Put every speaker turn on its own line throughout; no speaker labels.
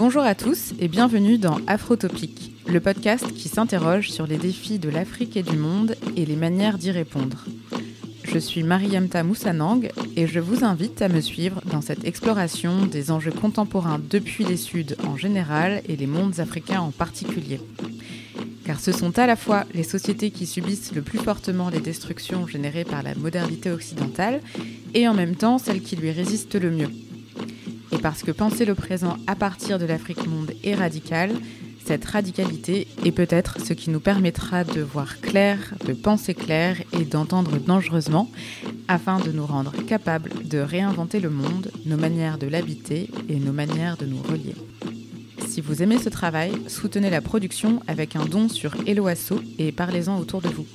Bonjour à tous et bienvenue dans Afrotopique, le podcast qui s'interroge sur les défis de l'Afrique et du monde et les manières d'y répondre. Je suis Mariamta Moussanang et je vous invite à me suivre dans cette exploration des enjeux contemporains depuis les Suds en général et les mondes africains en particulier. Car ce sont à la fois les sociétés qui subissent le plus fortement les destructions générées par la modernité occidentale et en même temps celles qui lui résistent le mieux. Parce que penser le présent à partir de l'Afrique monde est radical, cette radicalité est peut-être ce qui nous permettra de voir clair, de penser clair et d'entendre dangereusement, afin de nous rendre capables de réinventer le monde, nos manières de l'habiter et nos manières de nous relier. Si vous aimez ce travail, soutenez la production avec un don sur Eloasso et parlez-en autour de vous.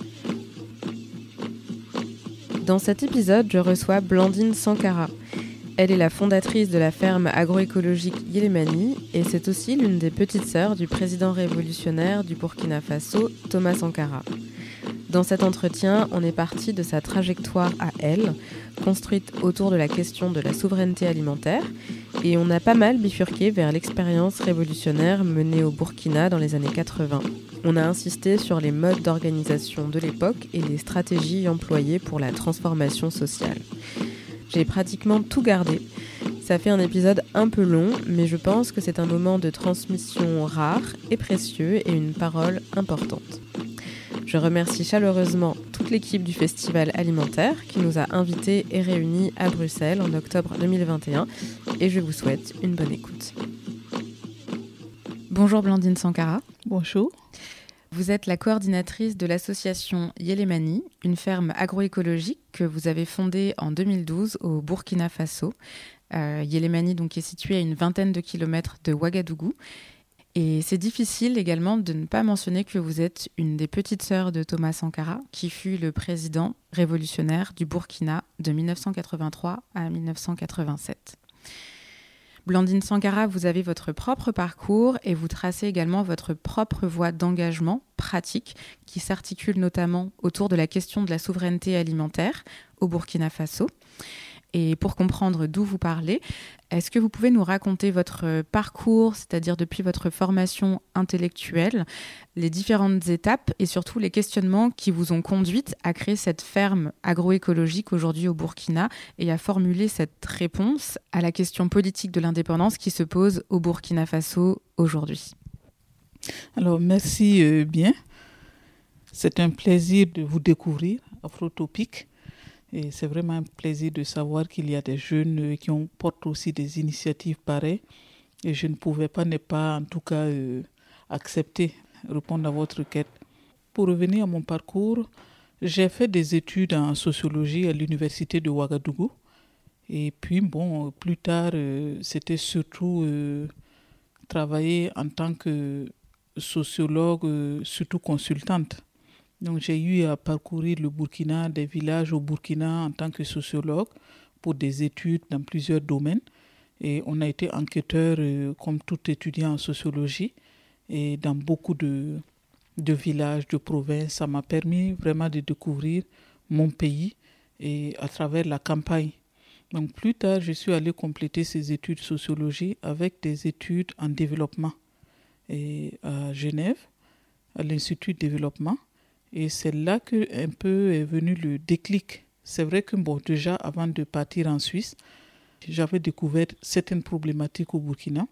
Dans cet épisode, je reçois Blandine Sankara. Elle est la fondatrice de la ferme agroécologique Yelemani et c'est aussi l'une des petites sœurs du président révolutionnaire du Burkina Faso, Thomas Sankara. Dans cet entretien, on est parti de sa trajectoire à elle, construite autour de la question de la souveraineté alimentaire, et on a pas mal bifurqué vers l'expérience révolutionnaire menée au Burkina dans les années 80. On a insisté sur les modes d'organisation de l'époque et les stratégies employées pour la transformation sociale. J'ai pratiquement tout gardé. Ça fait un épisode un peu long, mais je pense que c'est un moment de transmission rare et précieux et une parole importante. Je remercie chaleureusement toute l'équipe du Festival alimentaire qui nous a invités et réunis à Bruxelles en octobre 2021 et je vous souhaite une bonne écoute. Bonjour Blandine Sankara.
Bonjour.
Vous êtes la coordinatrice de l'association Yelemani, une ferme agroécologique que vous avez fondée en 2012 au Burkina Faso. Euh, Yelemani donc, est située à une vingtaine de kilomètres de Ouagadougou. Et c'est difficile également de ne pas mentionner que vous êtes une des petites sœurs de Thomas Sankara, qui fut le président révolutionnaire du Burkina de 1983 à 1987. Blandine Sankara, vous avez votre propre parcours et vous tracez également votre propre voie d'engagement pratique qui s'articule notamment autour de la question de la souveraineté alimentaire au Burkina Faso. Et pour comprendre d'où vous parlez, est-ce que vous pouvez nous raconter votre parcours, c'est-à-dire depuis votre formation intellectuelle, les différentes étapes et surtout les questionnements qui vous ont conduite à créer cette ferme agroécologique aujourd'hui au Burkina et à formuler cette réponse à la question politique de l'indépendance qui se pose au Burkina Faso aujourd'hui?
Alors merci euh, bien. C'est un plaisir de vous découvrir, Afrotopique. Et c'est vraiment un plaisir de savoir qu'il y a des jeunes qui portent aussi des initiatives pareilles. Et je ne pouvais pas ne pas, en tout cas, euh, accepter, répondre à votre quête. Pour revenir à mon parcours, j'ai fait des études en sociologie à l'université de Ouagadougou. Et puis, bon, plus tard, euh, c'était surtout euh, travailler en tant que sociologue, surtout consultante. Donc j'ai eu à parcourir le Burkina, des villages au Burkina en tant que sociologue pour des études dans plusieurs domaines. Et on a été enquêteur euh, comme tout étudiant en sociologie et dans beaucoup de, de villages, de provinces. Ça m'a permis vraiment de découvrir mon pays et à travers la campagne. Donc plus tard, je suis allé compléter ces études de sociologie avec des études en développement et à Genève, à l'Institut de développement. Et c'est là que un peu est venu le déclic. C'est vrai que bon, déjà avant de partir en Suisse, j'avais découvert certaines problématiques au Burkina.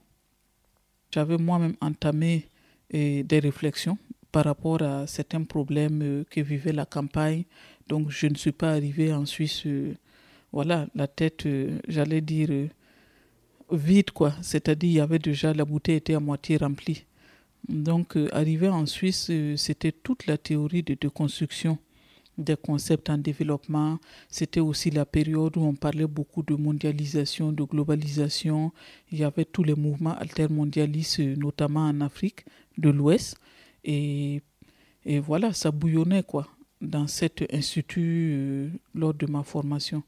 J'avais moi-même entamé des réflexions par rapport à certains problèmes euh, que vivait la campagne. Donc je ne suis pas arrivé en Suisse, euh, voilà, la tête, euh, j'allais dire, vide, quoi. C'est-à-dire, il y avait déjà, la bouteille était à moitié remplie. Donc, euh, arrivé en Suisse, euh, c'était toute la théorie de déconstruction des concepts en développement. C'était aussi la période où on parlait beaucoup de mondialisation, de globalisation. Il y avait tous les mouvements altermondialistes, notamment en Afrique de l'Ouest. Et, et voilà, ça bouillonnait quoi dans cet institut euh, lors de ma formation.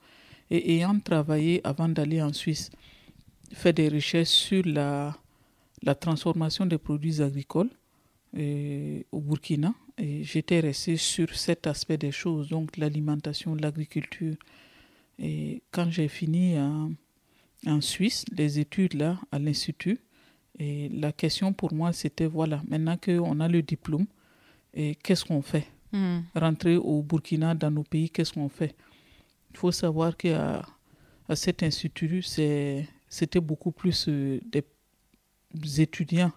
Et ayant travaillé avant d'aller en Suisse, fait des recherches sur la, la transformation des produits agricoles euh, au Burkina, et j'étais resté sur cet aspect des choses, donc l'alimentation, l'agriculture. Et quand j'ai fini en, en, Suisse, les études là, à l'Institut, et la question pour moi, c'était voilà, maintenant qu'on a le diplôme, et qu'est-ce qu'on fait? Hmm. Rentrer au Burkina, dans nos pays, qu'est-ce qu'on fait? Il faut savoir qu'à à cet institut, c'était beaucoup plus euh, des étudiants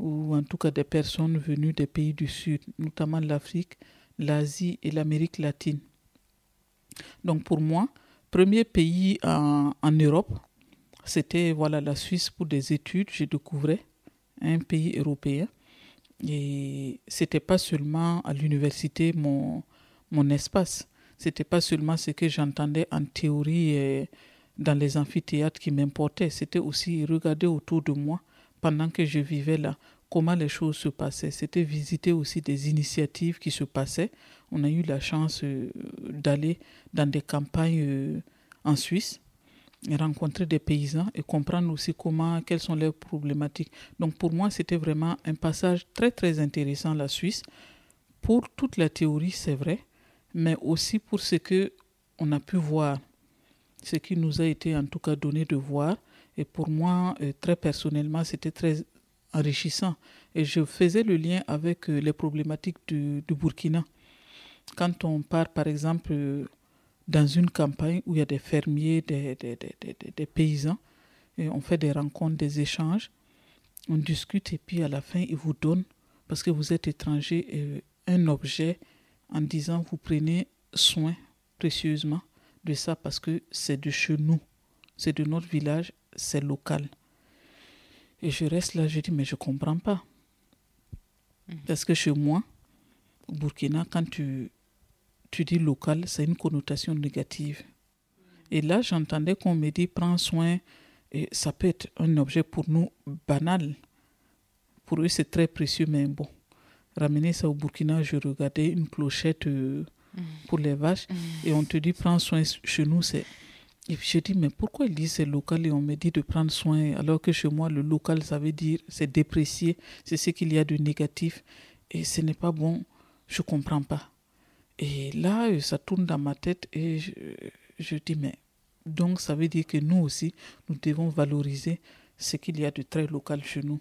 ou en tout cas des personnes venues des pays du Sud, notamment l'Afrique, l'Asie et l'Amérique latine. Donc pour moi, premier pays en, Europe, c'était voilà la Suisse pour des études. Je découvrais un pays européen et c'était pas seulement à l'université mon mon espace. C'était pas seulement ce que j'entendais en théorie dans les amphithéâtres qui m'importait. C'était aussi regarder autour de moi pendant que je vivais là, comment les choses se passaient. C'était visiter aussi des initiatives qui se passaient. On a eu la chance euh, d'aller dans des campagnes euh, en Suisse et rencontrer des paysans et comprendre aussi comment, quelles sont leurs problématiques. Donc pour moi, c'était vraiment un passage très très intéressant la Suisse. Pour toute la théorie, c'est vrai, mais aussi pour ce que on a pu voir, ce qui nous a été en tout cas donné de voir et pour moi, euh, très personnellement, c'était très enrichissant. Et je faisais le lien avec euh, les problématiques du, Burkina. Quand on part, par exemple, euh, dans une campagne où il y a des fermiers, des, des, des, des, paysans, on fait des rencontres, des échanges, on discute et puis à la fin, ils vous donnent, parce que vous êtes étranger, un objet en disant vous prenez soin précieusement de ça parce que c'est de chez nous, c'est de notre village c'est local. Et je reste là, je dis, mais je ne comprends pas. Mhm. Parce que chez moi, au Burkina, quand tu, tu dis local, c'est une connotation négative. Et là, j'entendais qu'on me dit, prends soin, et ça peut être un objet pour nous banal. Pour eux, c'est très précieux, mais bon. Ramener ça au Burkina, je regardais une clochette euh, mhm. pour les vaches, mhm. et on te dit, prends soin, chez nous, c'est et je dis, mais pourquoi ils disent c'est local et on me dit de prendre soin alors que chez moi, le local, ça veut dire c'est déprécié, c'est ce qu'il y a de négatif et ce n'est pas bon, je ne comprends pas. Et là, ça tourne dans ma tête et je, dis, mais donc ça veut dire que nous aussi, nous devons valoriser ce qu'il y a de très local chez nous.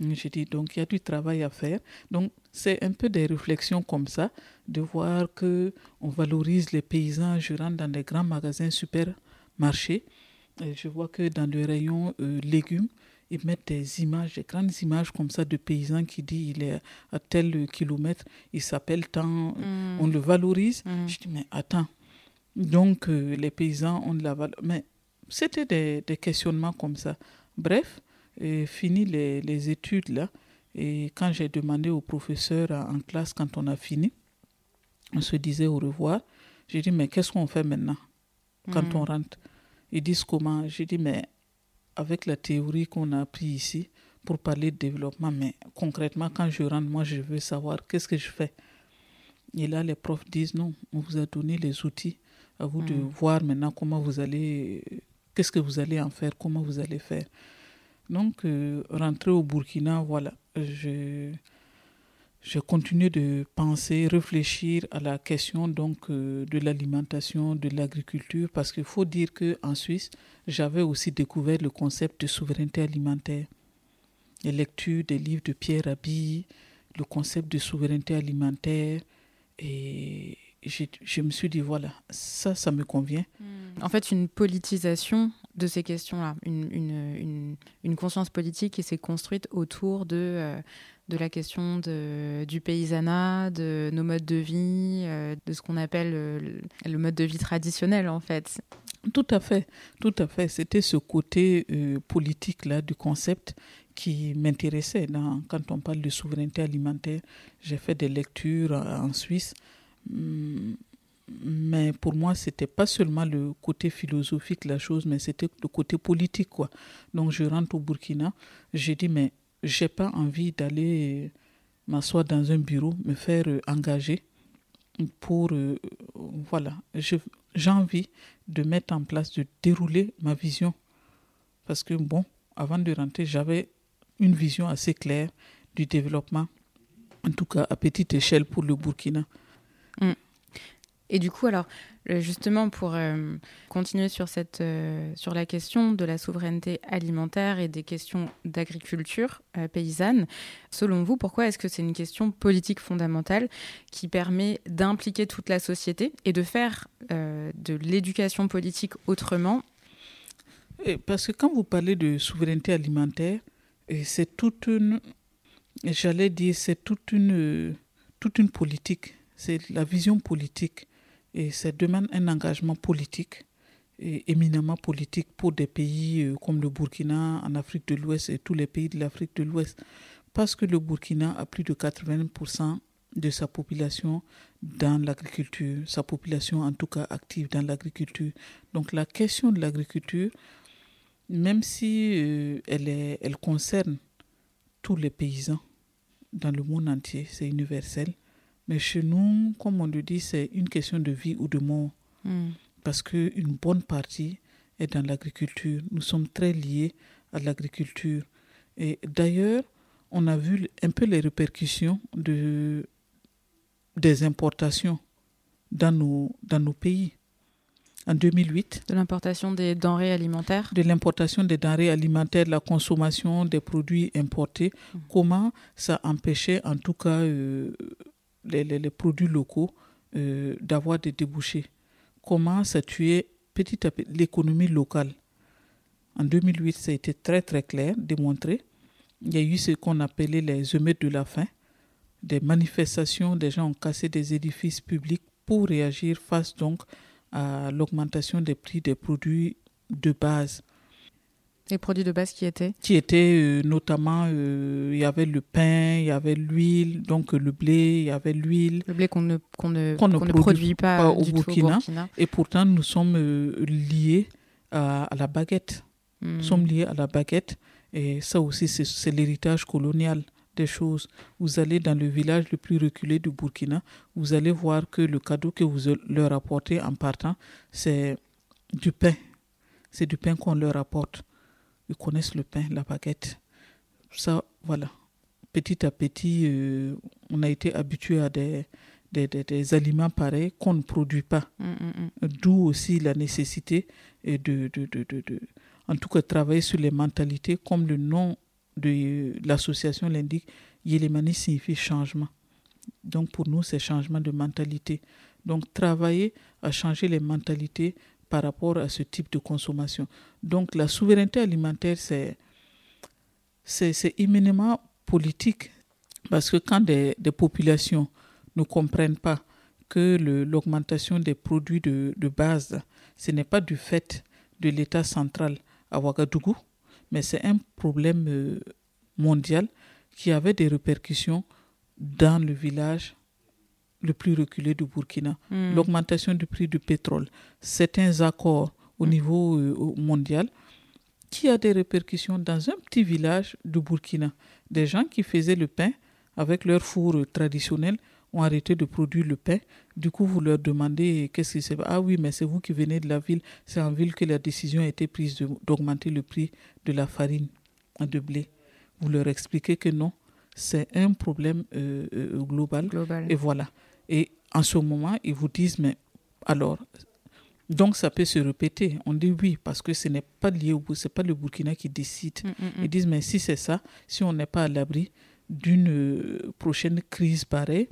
Je dis donc il y a du travail à faire. Donc c'est un peu des réflexions comme ça, de voir que on valorise les paysans. Je rentre dans des grands magasins supermarchés et je vois que dans le rayon euh, légumes, ils mettent des images, des grandes images comme ça de paysans qui disent il est à tel kilomètre, il s'appelle tant, mm. on le valorise. Mm. Je dis mais attends, donc euh, les paysans ont de la valeur. Mais c'était des, des questionnements comme ça. Bref, et fini les, les, études là. Et quand j'ai demandé au professeur en classe, quand on a fini, on se disait au revoir. J'ai dit, mais qu'est-ce qu'on fait maintenant quand mm. on rentre? Ils disent comment J'ai dit, mais avec la théorie qu'on a appris ici pour parler de développement, mais concrètement, quand je rentre, moi, je veux savoir qu'est-ce que je fais. Et là, les profs disent, non, on vous a donné les outils. À vous de mm. voir maintenant comment vous allez, qu'est-ce que vous allez en faire, comment vous allez faire. Donc, euh, rentrer au Burkina, voilà, je, je continue de penser, réfléchir à la question donc euh, de l'alimentation, de l'agriculture, parce qu'il faut dire qu'en Suisse, j'avais aussi découvert le concept de souveraineté alimentaire. Les lectures des livres de Pierre Rabhi, le concept de souveraineté alimentaire, et je, me suis dit, voilà, ça, ça me convient.
En fait, une politisation de ces questions-là, une, conscience politique qui s'est construite autour de, euh, de la question de, du paysanat, de nos modes de vie, euh, de ce qu'on appelle le, le, mode de vie traditionnel, en fait.
Tout à fait, tout à fait. C'était ce côté euh, politique-là du concept qui m'intéressait. Quand on parle de souveraineté alimentaire, j'ai fait des lectures en Suisse Hmm, mais pour moi, c'était pas seulement le côté philosophique de la chose, mais c'était le côté politique, quoi. Donc, je rentre au Burkina. J'ai dit, mais j'ai pas envie d'aller m'asseoir dans un bureau, me faire euh, engager pour, euh, voilà, j'ai envie de mettre en place, de dérouler ma vision. Parce que, bon, avant de rentrer, j'avais une vision assez claire du développement, en tout cas à petite échelle pour le Burkina.
Mm. Et du coup, alors, euh, justement, pour euh, continuer sur, cette, euh, sur la question de la souveraineté alimentaire et des questions d'agriculture paysanne, selon vous, pourquoi est-ce que c'est une question politique fondamentale qui permet d'impliquer toute la société et de faire de l'éducation politique autrement?
Parce que quand vous parlez de souveraineté alimentaire, c'est toute une, j'allais dire, c'est toute une, toute une politique, c'est la vision politique et ça demande un engagement politique, éminemment politique pour des pays euh, comme le Burkina en Afrique de l'Ouest et tous les pays de l'Afrique de l'Ouest. Parce que le Burkina a plus de 80% de sa population dans l'agriculture, sa population en tout cas active dans l'agriculture. Donc la question de l'agriculture, même si euh, elle, est, elle concerne tous les paysans dans le monde entier, c'est universel, mais chez nous, comme on le dit, c'est une question de vie ou de mort. Hmm. Parce qu'une bonne partie est dans l'agriculture. Nous sommes très liés à l'agriculture. Et d'ailleurs, on a vu un peu les répercussions de, des importations dans nos, dans nos pays. En 2008.
De l'importation des denrées alimentaires
De l'importation des denrées alimentaires, la consommation des produits importés. Hmm. Comment ça empêchait en tout cas euh, les, produits locaux euh, d'avoir des débouchés. Comment ça tuait petit à petit l'économie locale? En 2008, ça a été très très clair, démontré. Il y a eu ce qu'on appelait les émeutes de la faim, des manifestations, des gens ont cassé des édifices publics pour réagir face donc à l'augmentation des prix des produits de base.
Les produits de base qui étaient
Qui étaient euh, notamment, euh, il y avait le pain, il y avait l'huile, donc le blé, il y avait l'huile.
Le blé qu'on ne, qu'on ne, produit, pas, au, Burkina.
Et pourtant, nous sommes euh, liés à, la baguette. Nous hmm. sommes liés à la baguette. Et ça aussi, c'est l'héritage colonial des choses. Vous allez dans le village le plus reculé du Burkina, vous allez voir que le cadeau que vous leur apportez en partant, c'est du pain. C'est du pain qu'on leur apporte ils connaissent le pain, la baguette. Ça, voilà. Petit à petit, euh, on a été habitué à des, des, des, aliments pareils qu'on ne produit pas. Mm, mm, mm. D'où aussi la nécessité de, de, de, de, en tout cas, travailler sur les mentalités, comme le nom de l'association l'indique, Yelemani signifie changement. Donc pour nous, c'est changement de mentalité. Donc travailler à changer les mentalités par rapport à ce type de consommation. Donc la souveraineté alimentaire, c'est, c'est, politique parce que quand des, des populations ne comprennent pas que l'augmentation des produits de, de, base, ce n'est pas du fait de l'État central à Ouagadougou, mais c'est un problème euh, mondial qui avait des répercussions dans le village le plus reculé du Burkina, hmm. l'augmentation du prix du pétrole, certains accords au niveau euh, mondial qui a des répercussions dans un petit village du Burkina. Des gens qui faisaient le pain avec leur four traditionnel ont arrêté de produire le pain. Du coup, vous leur demandez qu'est-ce qui se passe? Ah oui, mais c'est vous qui venez de la ville. C'est en ville que la décision a été prise d'augmenter le prix de la farine de blé. Vous leur expliquez que non, c'est un problème euh, euh, global. global. Et voilà. Et en ce moment, ils vous disent, mais alors, donc ça peut se répéter. On dit oui, parce que ce n'est pas lié au c'est pas le Burkina qui décide. Mm, mm, mm. Ils disent, mais si c'est ça, si on n'est pas à l'abri d'une euh, prochaine crise pareille,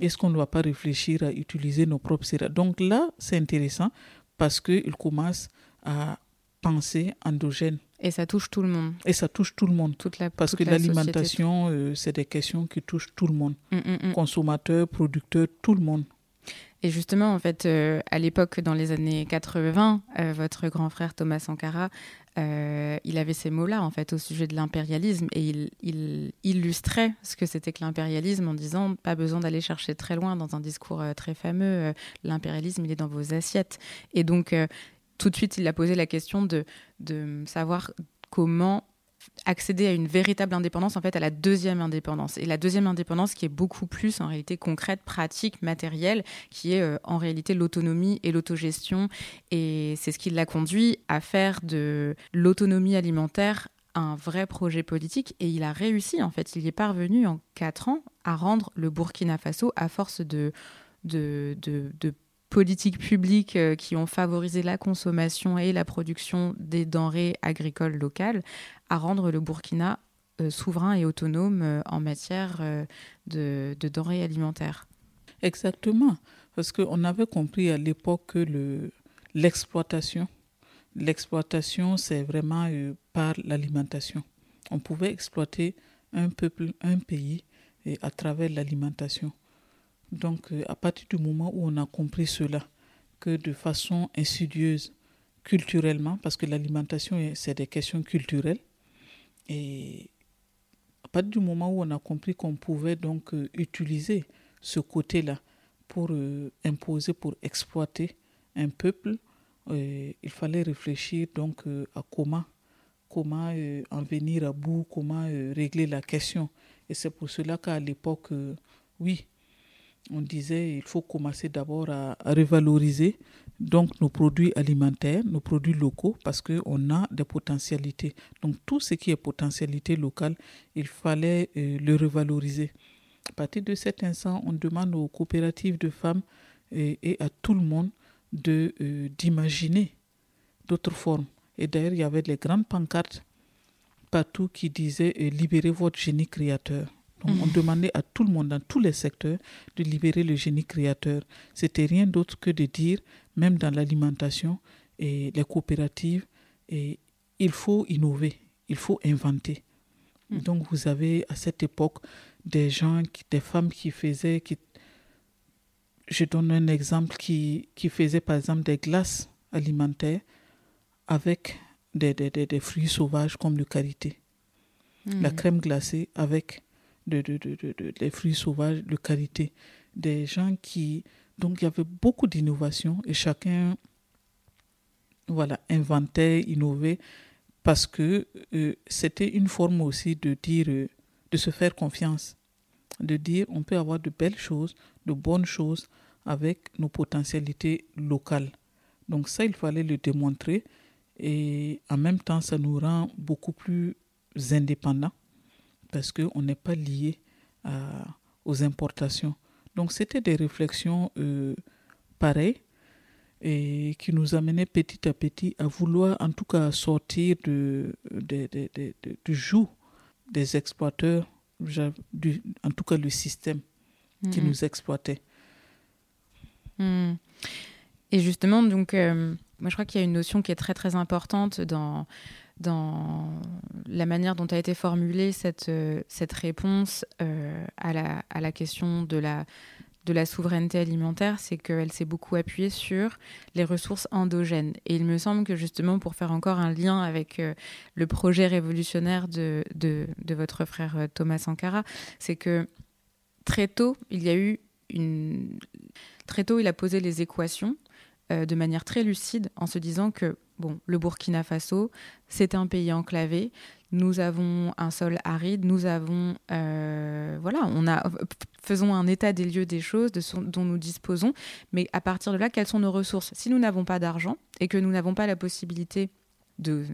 est-ce qu'on ne doit pas réfléchir à utiliser nos propres céréales? Donc là, c'est intéressant parce qu'ils commencent à penser endogène.
Et ça touche tout le monde.
Et ça touche tout le monde. Toute la, Parce que l'alimentation, euh, c'est des questions qui touchent tout le monde. Mm, mm, mm. Consommateurs, producteurs, tout le monde.
Et justement, en fait, euh, à l'époque, dans les années 80, euh, votre grand frère Thomas Sankara euh, il avait ces mots-là en fait au sujet de l'impérialisme et il, il, illustrait ce que c'était que l'impérialisme en disant pas besoin d'aller chercher très loin dans un discours très fameux. L'impérialisme, il est dans vos assiettes. Et donc tout de suite, il a posé la question de, savoir comment accéder à une véritable indépendance, en fait, à la deuxième indépendance. Et la deuxième indépendance qui est beaucoup plus, en réalité, concrète, pratique, matérielle, qui est euh, en réalité l'autonomie et l'autogestion. Et c'est ce qui l'a conduit à faire de l'autonomie alimentaire un vrai projet politique. Et il a réussi, en fait. Il y est parvenu en quatre ans à rendre le Burkina Faso, à force de politiques publiques euh, qui ont favorisé la consommation et la production des denrées agricoles locales, à rendre le Burkina euh, souverain et autonome euh, en matière de, denrées alimentaires.
Exactement, parce qu'on avait compris à l'époque que l'exploitation, l'exploitation, c'est vraiment par l'alimentation. On pouvait exploiter un peuple, un pays, et à travers l'alimentation. Donc, euh, à partir du moment où on a compris cela, que de façon insidieuse, culturellement, parce que l'alimentation, c'est des questions culturelles, et à partir du moment où on a compris qu'on pouvait donc euh, utiliser ce côté-là pour euh, imposer, pour exploiter un peuple, il fallait réfléchir donc à comment, comment en venir à bout, comment régler la question. Et c'est pour cela qu'à l'époque, oui, on disait il faut commencer d'abord à, revaloriser donc nos produits alimentaires, nos produits locaux, parce qu'on a des potentialités. Donc tout ce qui est potentialité locale, il fallait euh, le revaloriser. À partir de cet instant, on demande aux coopératives de femmes et, à tout le monde de euh, d'imaginer d'autres formes. Et d'ailleurs, il y avait les grandes pancartes partout qui disaient euh, libérez votre génie créateur on mhm. demandait à tout le monde, dans tous les secteurs, de libérer le génie créateur. C'était rien d'autre que de dire, même dans l'alimentation et les coopératives, et il faut innover, il faut inventer. Mhm. Donc vous avez à cette époque des gens, des femmes qui faisaient, qui, je donne un exemple, qui, qui faisaient par exemple des glaces alimentaires avec des, des, fruits sauvages comme le karité. La mhm. crème glacée avec de, de, de, des fruits sauvages de qualité. Des gens qui. Donc, il y avait beaucoup d'innovation et chacun voilà, inventait, innovait, parce que euh, c'était une forme aussi de dire, euh, de se faire confiance, de dire on peut avoir de belles choses, de bonnes choses avec nos potentialités locales. Donc ça, il fallait le démontrer et en même temps, ça nous rend beaucoup plus indépendants parce qu'on n'est pas lié aux importations. Donc c'était des réflexions euh, pareilles et qui nous amenaient petit à petit à vouloir en tout cas sortir de, du joug des exploiteurs, en tout cas le système qui mhm. nous exploitait.
Mhm. Et justement, donc, euh, moi je crois qu'il y a une notion qui est très très importante dans dans la manière dont a été formulée cette, euh, cette réponse euh, à, la, à la question de la, de la souveraineté alimentaire, c'est qu'elle s'est beaucoup appuyée sur les ressources endogènes. Et il me semble que justement, pour faire encore un lien avec euh, le projet révolutionnaire de, de, votre frère Thomas Sankara, c'est que très tôt, il y a eu une... Très tôt, il a posé les équations de manière très lucide en se disant que Bon, le Burkina Faso, c'est un pays enclavé. Nous avons un sol aride. Nous avons, euh, voilà, on a, faisons un état des lieux des choses de dont nous disposons. Mais à partir de là, quelles sont nos ressources? Si nous n'avons pas d'argent et que nous n'avons pas la possibilité de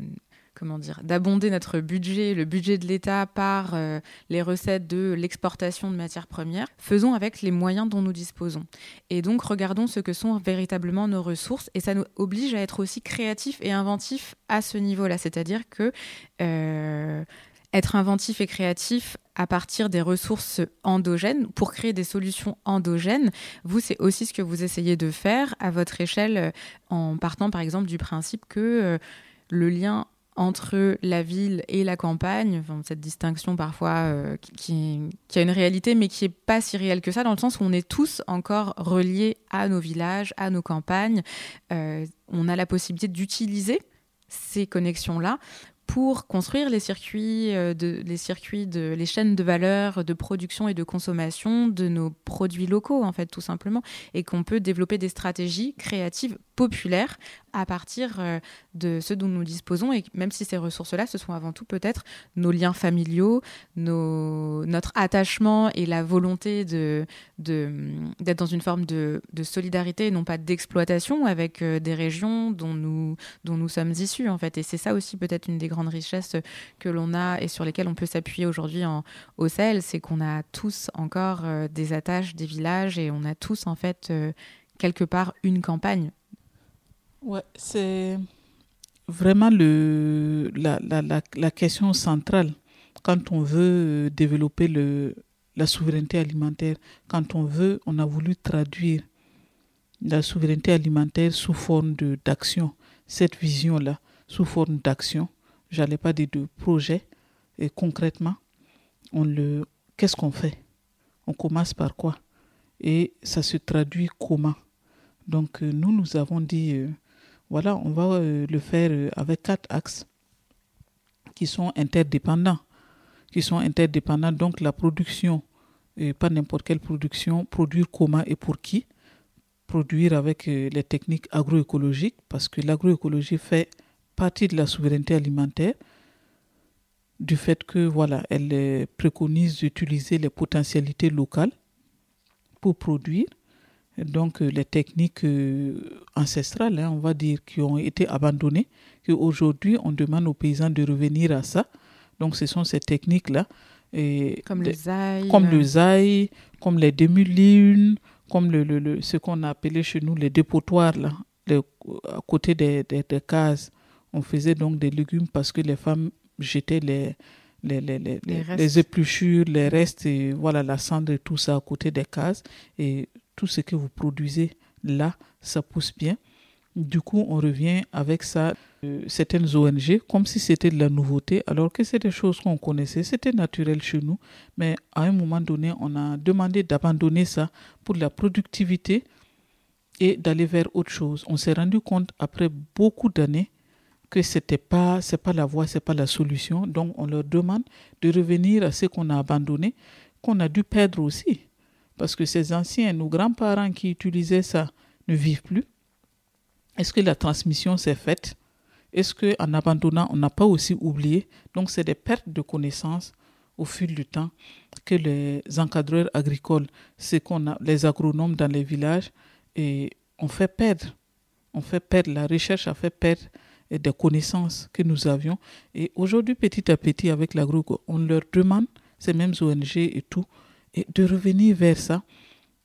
comment dire, d'abonder notre budget, le budget de l'État par euh, les recettes de l'exportation de matières premières, faisons avec les moyens dont nous disposons. Et donc regardons ce que sont véritablement nos ressources et ça nous oblige à être aussi créatifs et inventifs à ce niveau-là. C'est-à-dire que euh, être inventif et créatif à partir des ressources endogènes pour créer des solutions endogènes. Vous, c'est aussi ce que vous essayez de faire à votre échelle euh, en partant par exemple du principe que le lien entre la ville et la campagne, cette distinction parfois euh, qui, a une réalité mais qui n'est pas si réelle que ça, dans le sens où on est tous encore reliés à nos villages, à nos campagnes. Euh, on a la possibilité d'utiliser ces connexions-là pour construire les circuits, euh, les circuits les chaînes de valeur de production et de consommation de nos produits locaux en fait tout simplement et qu'on peut développer des stratégies créatives populaires à partir euh, de ce dont nous disposons et même si ces ressources-là, ce sont avant tout peut-être nos liens familiaux, notre attachement et la volonté de, d'être dans une forme de, solidarité et non pas d'exploitation avec euh, des régions dont nous, dont nous sommes issus en fait. Et c'est ça aussi peut-être une des grandes richesses que l'on a et sur lesquelles on peut s'appuyer aujourd'hui au Sahel, c'est qu'on a tous encore euh, des attaches, des villages et on a tous en fait quelque part une campagne.
Ouais, c'est vraiment le, la, la, la, question centrale. Quand on veut euh, développer le, la souveraineté alimentaire, quand on veut, on a voulu traduire la souveraineté alimentaire sous forme d'action, cette vision-là, sous forme d'action, j'allais pas dire de projet, et concrètement, on le, qu'est-ce qu'on fait? On commence par quoi? Et ça se traduit comment? Donc euh, nous, nous avons dit, euh, voilà, on va euh, le faire avec quatre axes qui sont interdépendants. Qui sont interdépendants. Donc la production, pas n'importe quelle production, produire comment et pour qui? Produire avec les techniques agroécologiques, parce que l'agroécologie fait partie de la souveraineté alimentaire du fait que voilà, elle préconise d'utiliser les potentialités locales pour produire donc euh, les techniques euh, ancestrales, hein, on va dire, qui ont été abandonnées, qu'aujourd'hui on demande aux paysans de revenir à ça. Donc ce sont ces techniques-là.
Comme le zaï.
Comme le zaï, comme les demi-lunes, comme le, le, ce qu'on a appelé chez nous les dépotoirs, là, à côté des, des, des, cases. On faisait donc des légumes parce que les femmes jetaient les, les, les, les, les, épluchures, les restes, et voilà, la cendre et tout ça à côté des cases. Et tout ce que vous produisez là, ça pousse bien. Du coup, on revient avec ça, euh, certaines ONG, comme si c'était de la nouveauté, alors que c'est des choses qu'on connaissait, c'était naturel chez nous. Mais à un moment donné, on a demandé d'abandonner ça pour la productivité et d'aller vers autre chose. On s'est rendu compte après beaucoup d'années que c'était pas pas la voie, c'est pas la solution. Donc on leur demande de revenir à ce qu'on a abandonné, qu'on a dû perdre aussi parce que ces anciens, nos grands-parents qui utilisaient ça ne vivent plus. Est-ce que la transmission s'est faite? Est-ce qu'en abandonnant, on n'a pas aussi oublié? Donc, c'est des pertes de connaissances au fil du temps que les encadreurs agricoles, c'est qu'on a, les agronomes dans les villages, et on fait perdre. On fait perdre, la recherche a fait perdre des connaissances que nous avions. Et aujourd'hui, petit à petit, avec l'agro, on leur demande, ces mêmes ONG et tout, et de revenir vers ça.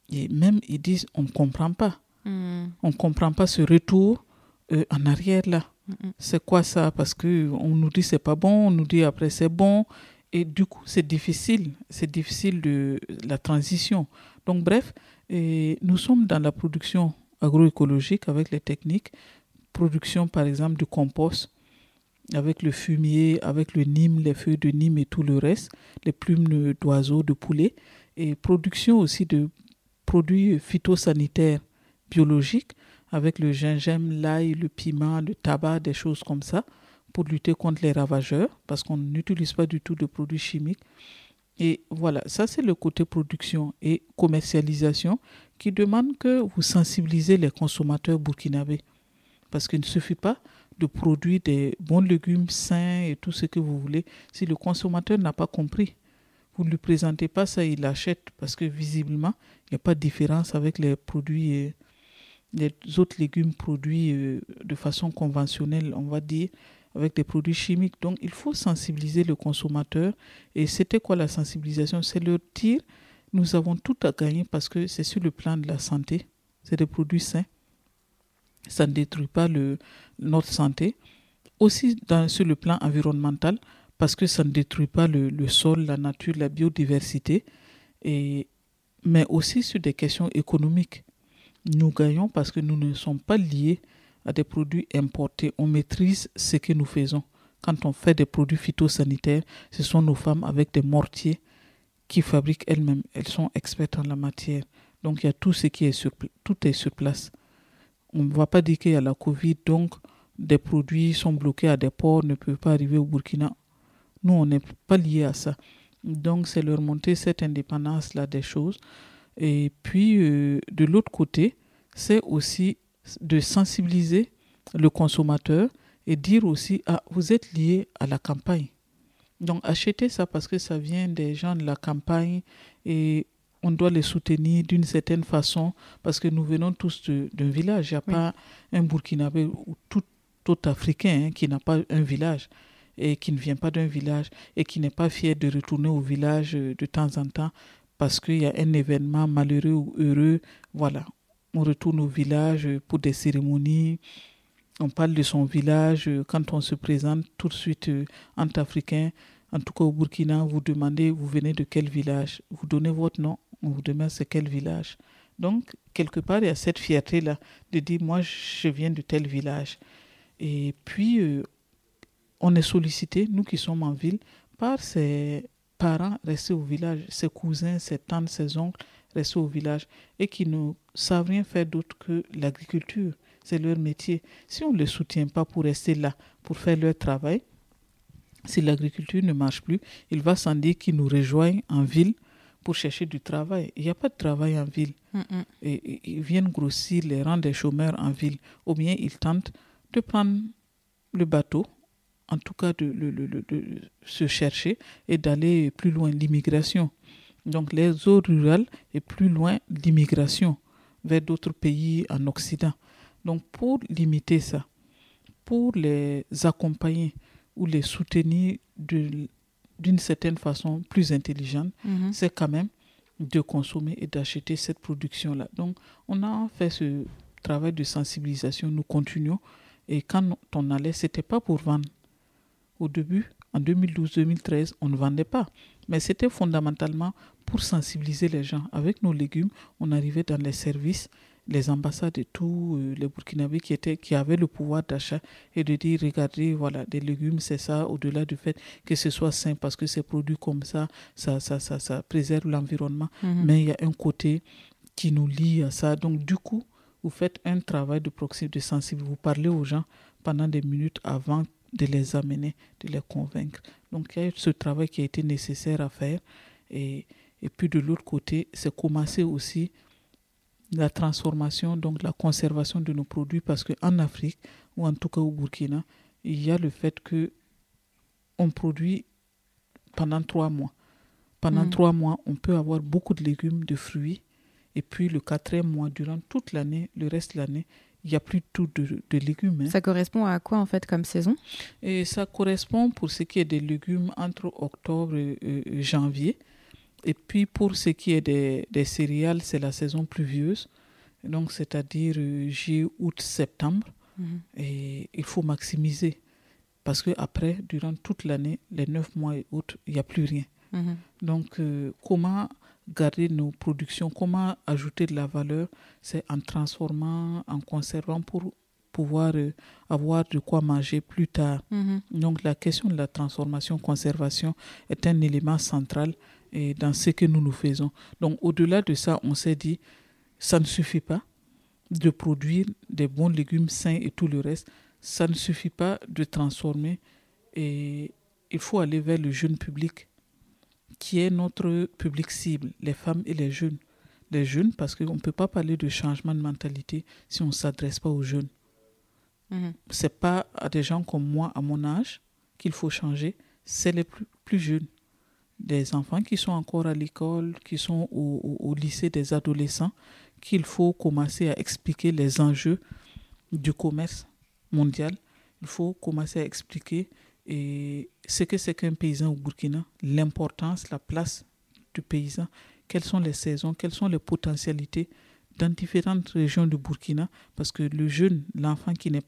Et même ils disent, on ne comprend pas. Hmm. On ne comprend pas ce retour euh, en arrière là. Hmm, hmm. C'est quoi ça? Parce qu'on nous dit c'est pas bon, on nous dit après c'est bon. Et du coup, c'est difficile. C'est difficile de la transition. Donc, bref, et nous sommes dans la production agroécologique avec les techniques. Production, par exemple, du compost avec le fumier, avec le nîmes, les feuilles de nîmes et tout le reste, les plumes d'oiseaux, de poulets et production aussi de produits phytosanitaires biologiques avec le gingembre, l'ail, le piment, le tabac, des choses comme ça pour lutter contre les ravageurs parce qu'on n'utilise pas du tout de produits chimiques. Et voilà, ça c'est le côté production et commercialisation qui demande que vous sensibilisez les consommateurs burkinabés. Parce qu'il ne suffit pas de produire des bons légumes sains et tout ce que vous voulez si le consommateur n'a pas compris vous ne lui présentez pas ça, il l'achète parce que visiblement, il n'y a pas de différence avec les produits, euh, les autres légumes produits euh, de façon conventionnelle, on va dire, avec des produits chimiques. Donc, il faut sensibiliser le consommateur. Et c'était quoi la sensibilisation? C'est leur dire, nous avons tout à gagner parce que c'est sur le plan de la santé. C'est des produits sains. Ça ne détruit pas notre santé. Aussi sur le plan environnemental, parce que ça ne détruit pas le, sol, la nature, la biodiversité, et, mais aussi sur des questions économiques. Nous gagnons parce que nous ne sommes pas liés à des produits importés. On maîtrise ce que nous faisons. Quand on fait des produits phytosanitaires, ce sont nos femmes avec des mortiers qui fabriquent elles-mêmes. Elles sont expertes en la matière. Donc il y a tout ce qui est tout est sur place. On ne va pas dire qu'il y a la Covid, donc des produits sont bloqués à des ports, ne peuvent pas arriver au Burkina. Nous, on n'est pas lié à ça. Donc, c'est leur montrer cette indépendance-là des choses. Et puis, euh, de l'autre côté, c'est aussi de sensibiliser le consommateur et dire aussi, ah, vous êtes lié à la campagne. Donc, achetez ça parce que ça vient des gens de la campagne on doit les soutenir d'une certaine façon parce que nous venons tous d'un village. Il n'y a pas un Burkinabé ou tout autre Africain hein, qui n'a pas un village et qui ne vient pas d'un village et qui n'est pas fier de retourner au village euh, de temps en temps parce qu'il y a un événement malheureux ou heureux. Voilà, on retourne au village pour des cérémonies. On parle de son village quand on se présente tout de suite euh, entre Africains. En tout cas au Burkina, vous demandez, vous venez de quel village? Vous donnez votre nom, demande c'est quel village. Donc, quelque part, il y a cette fierté-là de dire, moi, je viens de tel village. Et puis, euh, on est sollicité, nous qui sommes en ville, par ses parents restés au village, ses cousins, ses tantes, ses oncles restés au village et qui ne savent rien faire d'autre que l'agriculture. C'est leur métier. Si on ne les soutient pas pour rester là, pour faire leur travail, si l'agriculture ne marche plus, il va sans dire qu'ils nous rejoignent en ville pour chercher du travail. Il n'y a pas de travail en ville. Et, ils viennent grossir les rangs des chômeurs en ville. Ou bien ils tentent de prendre le bateau en tout cas de, se chercher et d'aller plus loin, l'immigration. Donc les zones rurales et plus loin l'immigration vers d'autres pays en Occident. Donc pour limiter ça, pour les accompagner ou les soutenir d'une certaine façon plus intelligente, mhm. c'est quand même de consommer et d'acheter cette production-là. Donc on a fait ce travail de sensibilisation, nous continuons. Et quand on allait, c'était pas pour vendre au début, en 2012-2013, on ne vendait pas. Mais c'était fondamentalement pour sensibiliser les gens. Avec nos légumes, on arrivait dans les services, les ambassades et tout, euh, les Burkinabés qui, étaient, qui avaient le pouvoir d'achat et de dire, regardez, voilà, des légumes, c'est ça, au-delà du fait que ce soit sain, parce que c'est produit comme ça, ça, ça, ça, ça préserve l'environnement. Mhm. Mais il y a un côté qui nous lie à ça. Donc, du coup, vous faites un travail de proximité, de sensibilité. Vous parlez aux gens pendant des minutes avant de les amener, de les convaincre. Donc il y a ce travail qui a été nécessaire à faire. Et, et puis de l'autre côté, c'est commencer aussi la transformation, donc la conservation de nos produits, parce qu'en Afrique, ou en tout cas au Burkina, il y a le fait que on produit pendant trois mois. Pendant mm. trois mois, on peut avoir beaucoup de légumes, de fruits, et puis le quatrième mois, durant toute l'année, le reste de l'année, il n'y a plus tout de, de légumes. Hein.
Ça correspond à quoi en fait comme saison?
Et Ça correspond pour ce qui est des légumes entre octobre et, janvier. Et puis pour ce qui est des, des céréales, c'est la saison pluvieuse. Donc c'est-à-dire euh, juillet, août, septembre. Mhm. Et il faut maximiser. Parce que après, durant toute l'année, les neuf mois et août, il n'y a plus rien. Mhm. Donc euh, comment garder nos productions, comment ajouter de la valeur, c'est en transformant, en conservant pour pouvoir euh, avoir de quoi manger plus tard. Mhm. Donc la question de la transformation, conservation est un élément central et dans ce que nous nous faisons. Donc au-delà de ça, on s'est dit, ça ne suffit pas de produire des bons légumes sains et tout le reste. Ça ne suffit pas de transformer et il faut aller vers le jeune public qui est notre public cible, les femmes et les jeunes. Les jeunes, parce qu'on ne peut pas parler de changement de mentalité si on ne s'adresse pas aux jeunes. Mhm. Ce n'est pas à des gens comme moi, à mon âge, qu'il faut changer, c'est les plus, plus, jeunes. Des enfants qui sont encore à l'école, qui sont au, lycée, des adolescents, qu'il faut commencer à expliquer les enjeux du commerce mondial. Il faut commencer à expliquer et ce que c'est qu'un paysan au Burkina, l'importance, la place du paysan, quelles sont les saisons, quelles sont les potentialités dans différentes régions du Burkina, parce que le jeune, l'enfant qui n'est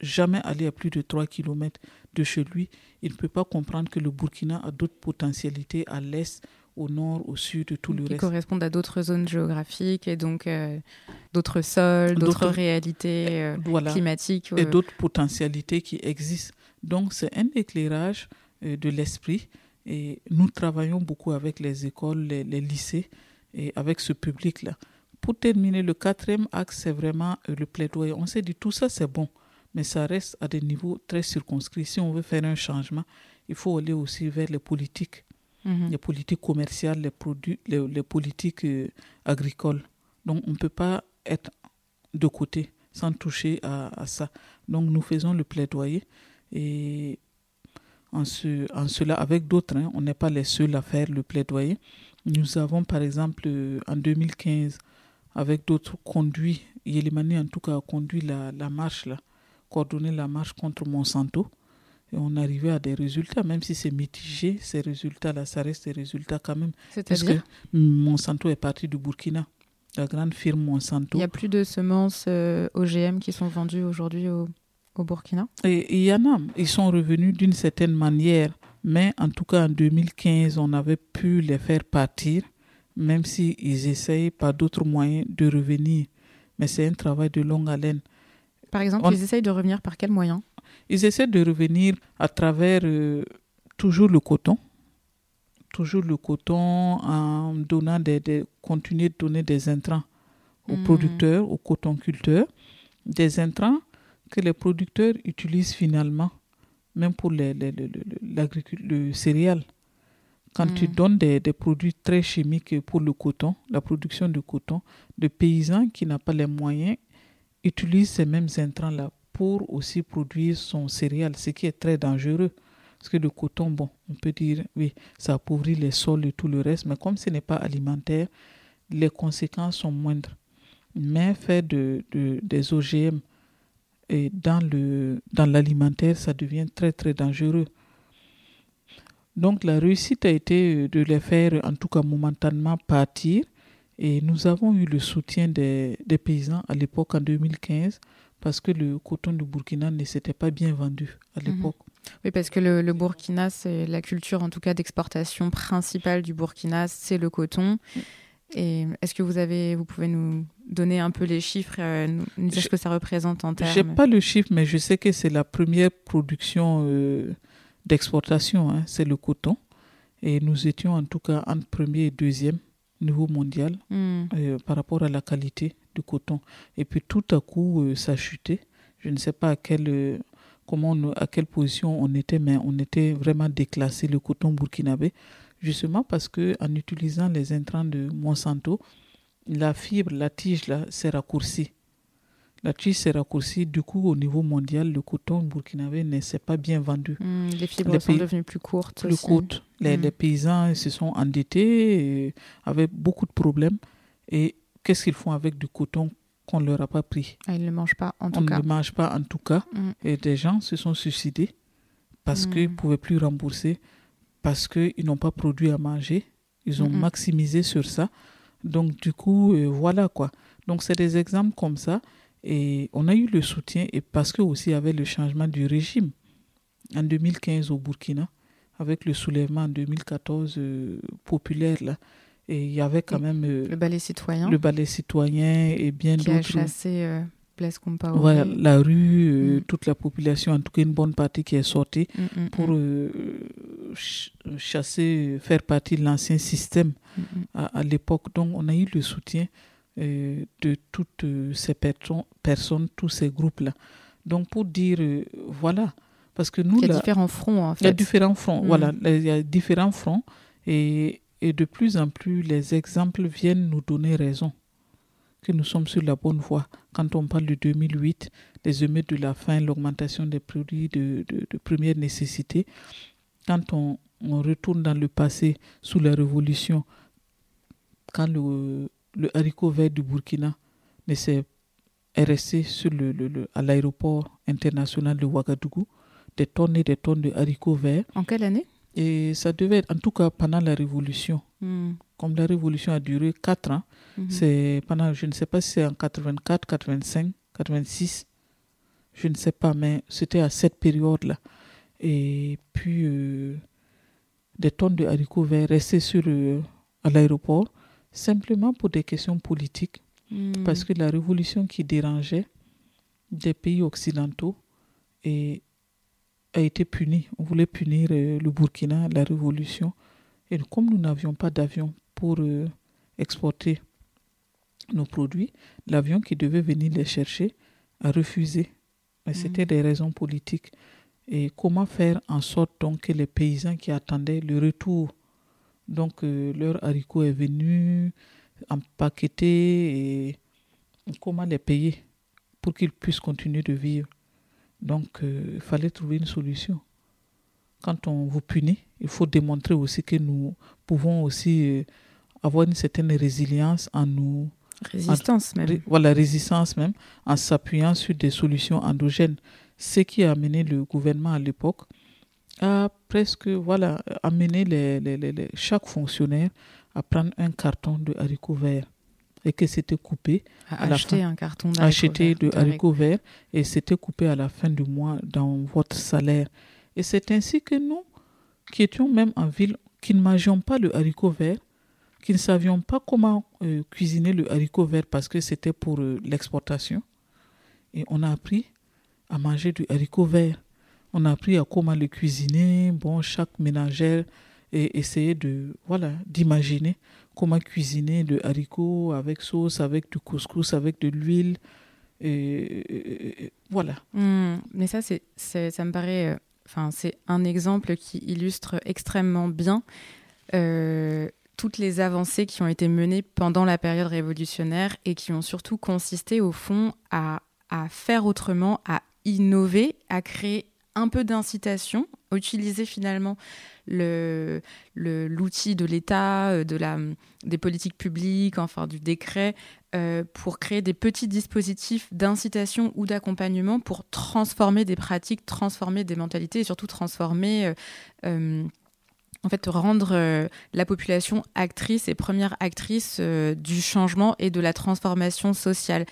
jamais allé à plus de 3 km de chez lui, il ne peut pas comprendre que le Burkina a d'autres potentialités à l'est, au nord, au sud, tout le reste. Qui
correspondent à d'autres zones géographiques et donc euh, d'autres sols, d'autres réalités euh, climatiques.
Et d'autres potentialités qui existent. Donc c'est un éclairage euh, de l'esprit et nous travaillons beaucoup avec les écoles, les, lycées et avec ce public-là. Pour terminer, le quatrième axe, c'est vraiment euh, le plaidoyer. On s'est dit tout ça c'est bon, mais ça reste à des niveaux très circonscrits. Si on veut faire un changement, il faut aller aussi vers les politiques,
Mhm.
les politiques commerciales, les, produits, les, les politiques euh, agricoles. Donc on ne peut pas être de côté sans toucher à, à ça. Donc nous faisons le plaidoyer et en, ce, en cela, avec d'autres, hein, on n'est pas les seuls à faire le plaidoyer. Nous avons par exemple euh, en 2015, avec d'autres, conduit, Yelimani en tout cas a conduit la, la marche, là, coordonné la marche contre Monsanto. Et on arrivait à des résultats, même si c'est mitigé, ces résultats-là, ça reste des résultats quand même. Parce que
C'est-à-dire
Monsanto est parti du Burkina, la grande firme Monsanto.
Il n'y a plus de semences euh, OGM qui sont vendues aujourd'hui au, au Burkina?
Et il y en a, ils sont revenus d'une certaine manière, mais en tout cas en 2015, on avait pu les faire partir, même s'ils essayent par d'autres moyens de revenir. Mais c'est un travail de longue haleine.
Par exemple,
On-
ils essayent de revenir par quel moyen
Ils essaient de revenir à travers euh, toujours le coton, toujours le coton en donnant des, des- continuer de donner des intrants aux
Mhm.
producteurs, aux cotonculteurs, des intrants que les producteurs utilisent finalement, même pour les, les, les- le céréal. Quand tu
Mhm.
donnes des, des produits très chimiques pour le coton, la production de coton, le paysan qui n'a pas les moyens utilise ces mêmes intrants-là pour aussi produire son céréal, ce qui est très dangereux. Parce que le coton, bon, on peut dire, oui, ça appauvrit les sols et tout le reste, mais comme ce n'est pas alimentaire, les conséquences sont moindres. Mais faire de, de- des OGM et dans, le, dans l'alimentaire, ça devient très, très dangereux. Donc la réussite a été de les faire, en tout cas momentanément, partir. Et nous avons eu le soutien des, des paysans à l'époque, en 2015, parce que le coton du Burkina ne s'était pas bien vendu à
Mhm.
l'époque.
Oui, parce que le, le Burkina, c'est la culture, en tout cas, d'exportation principale du Burkina, c'est le coton. Et est-ce que vous avez, vous pouvez nous donner un peu les chiffres, euh, nous, dire
Je-
ce que ça représente en termes?
Pas le chiffre, mais je sais que c'est la première production euh, d'exportation, hein, c'est le coton. Et nous étions en tout cas entre premier et deuxième niveau mondial
Hmm.
euh, par rapport à la qualité du coton. Et puis tout à coup, euh, ça a chuté. Je ne sais pas à quelle, euh, comment on- à quelle position on était, mais on était vraiment déclassé, le coton burkinabé, justement parce que en utilisant les intrants de Monsanto, la fibre, la tige là, s'est raccourcie. La tige s'est raccourcie, du coup, au niveau mondial, le coton burkinabé ne s'est pas bien vendu
Hmm, les fibres
Les
sont devenues plus courtes.
plus
aussi.
courte. Les,
Mm.
les paysans se sont endettés, et avaient beaucoup de problèmes. Et qu'est-ce qu'ils font avec du coton qu'on ne leur a pas pris?
Ah, ils ne le mangent pas, en
On
tout
ne
cas.
le mange pas en tout cas.
Mm.
Et des gens se sont suicidés parce qu'ils ne pouvaient plus rembourser, parce qu'ils n'ont pas produit à manger. Ils ont maximisé sur ça. Donc du coup, euh, voilà quoi. Donc c'est des exemples comme ça. Et on a eu le soutien, et parce que aussi avait le changement du régime en 2015 au Burkina, avec le soulèvement en 2014 euh, populaire là. Et il y avait quand même euh,
Le ballet citoyen
le ballet citoyen et bien
qui a
d'autres.
chassé euh, Blaise Compaoré.
Voilà, la rue, euh,
Mm.
toute la population, en tout cas une bonne partie qui est sortie
Mm, mm,
pour ch- chasser, faire partie de l'ancien système à, à l'époque. Donc on a eu le soutien euh, de toutes euh, ces perso- personnes, tous ces groupes-là. Donc pour dire, euh, voilà, parce que nous,
Il y a
là,
différents fronts, en fait.
il y a différents fronts.
Mm.
Voilà, il y a différents fronts et, et de plus en plus, les exemples viennent nous donner raison que nous sommes sur la bonne voie. Quand on parle de 2008, les émeutes de la faim, l'augmentation des produits de, de- de première nécessité, quand on, on retourne dans le passé sous la révolution, quand le, le haricot vert du Burkina ne s'est est resté sur le, le- le- à l'aéroport international de Ouagadougou, des tonnes et des tonnes de haricots verts.
En quelle année?
Et ça devait être, en tout cas, pendant la révolution.
Mm,
Comme la révolution a duré 4 ans,
mhm.
c'est pendant, je ne sais pas si c'est en 84, 85, 86, je ne sais pas, mais c'était à cette période-là. Et puis, euh, des tonnes de haricots verts restaient sur, euh, à l'aéroport, simplement pour des questions politiques,
Mm.
parce que la révolution qui dérangeait des pays occidentaux et a été punie. On voulait punir euh, le Burkina, la révolution. Et comme nous n'avions pas d'avion pour euh, exporter nos produits, l'avion qui devait venir les chercher a refusé mais c'était des raisons politiques. Et comment faire en sorte donc que les paysans qui attendaient le retour, donc euh, leur haricot est venu empaqueté et comment les payer pour qu'ils puissent continuer de vivre. Donc euh, il fallait trouver une solution. Quand on vous punit, il faut démontrer aussi que nous pouvons aussi euh, avoir une certaine résilience en nous
Résistance même.
Voilà, résistance même, en s'appuyant sur des solutions endogènes. Ce qui a amené le gouvernement à l'époque à presque, voilà, amener les, les, les, chaque fonctionnaire à prendre un carton de haricots verts et que c'était coupé
à, acheter un carton
acheter de haricots verts et c'était coupé à la fin du mois dans votre salaire. Et c'est ainsi que nous, qui étions même en ville, qui ne mangeons pas le haricot vert, qui ne savions pas comment euh, cuisiner le haricot vert parce que c'était pour euh, l'exportation. Et on a appris à manger du haricot vert. On a appris à comment le cuisiner. Bon, chaque ménagère et essayer de voilà d'imaginer comment cuisiner le haricot avec sauce, avec du couscous, avec de l'huile. Et, voilà.
Hmm, mais ça, c'est, ça me paraît. Euh, enfin, c'est un exemple qui illustre extrêmement bien toutes les avancées qui ont été menées pendant la période révolutionnaire et qui ont surtout consisté au fond à, faire autrement, à innover, à créer un peu d'incitation, utiliser finalement l'outil de l'État, euh, de des politiques publiques, enfin du décret, euh, pour créer des petits dispositifs d'incitation ou d'accompagnement pour transformer des pratiques, transformer des mentalités et surtout transformer euh, en fait rendre la population actrice et première actrice du changement et de la transformation sociale.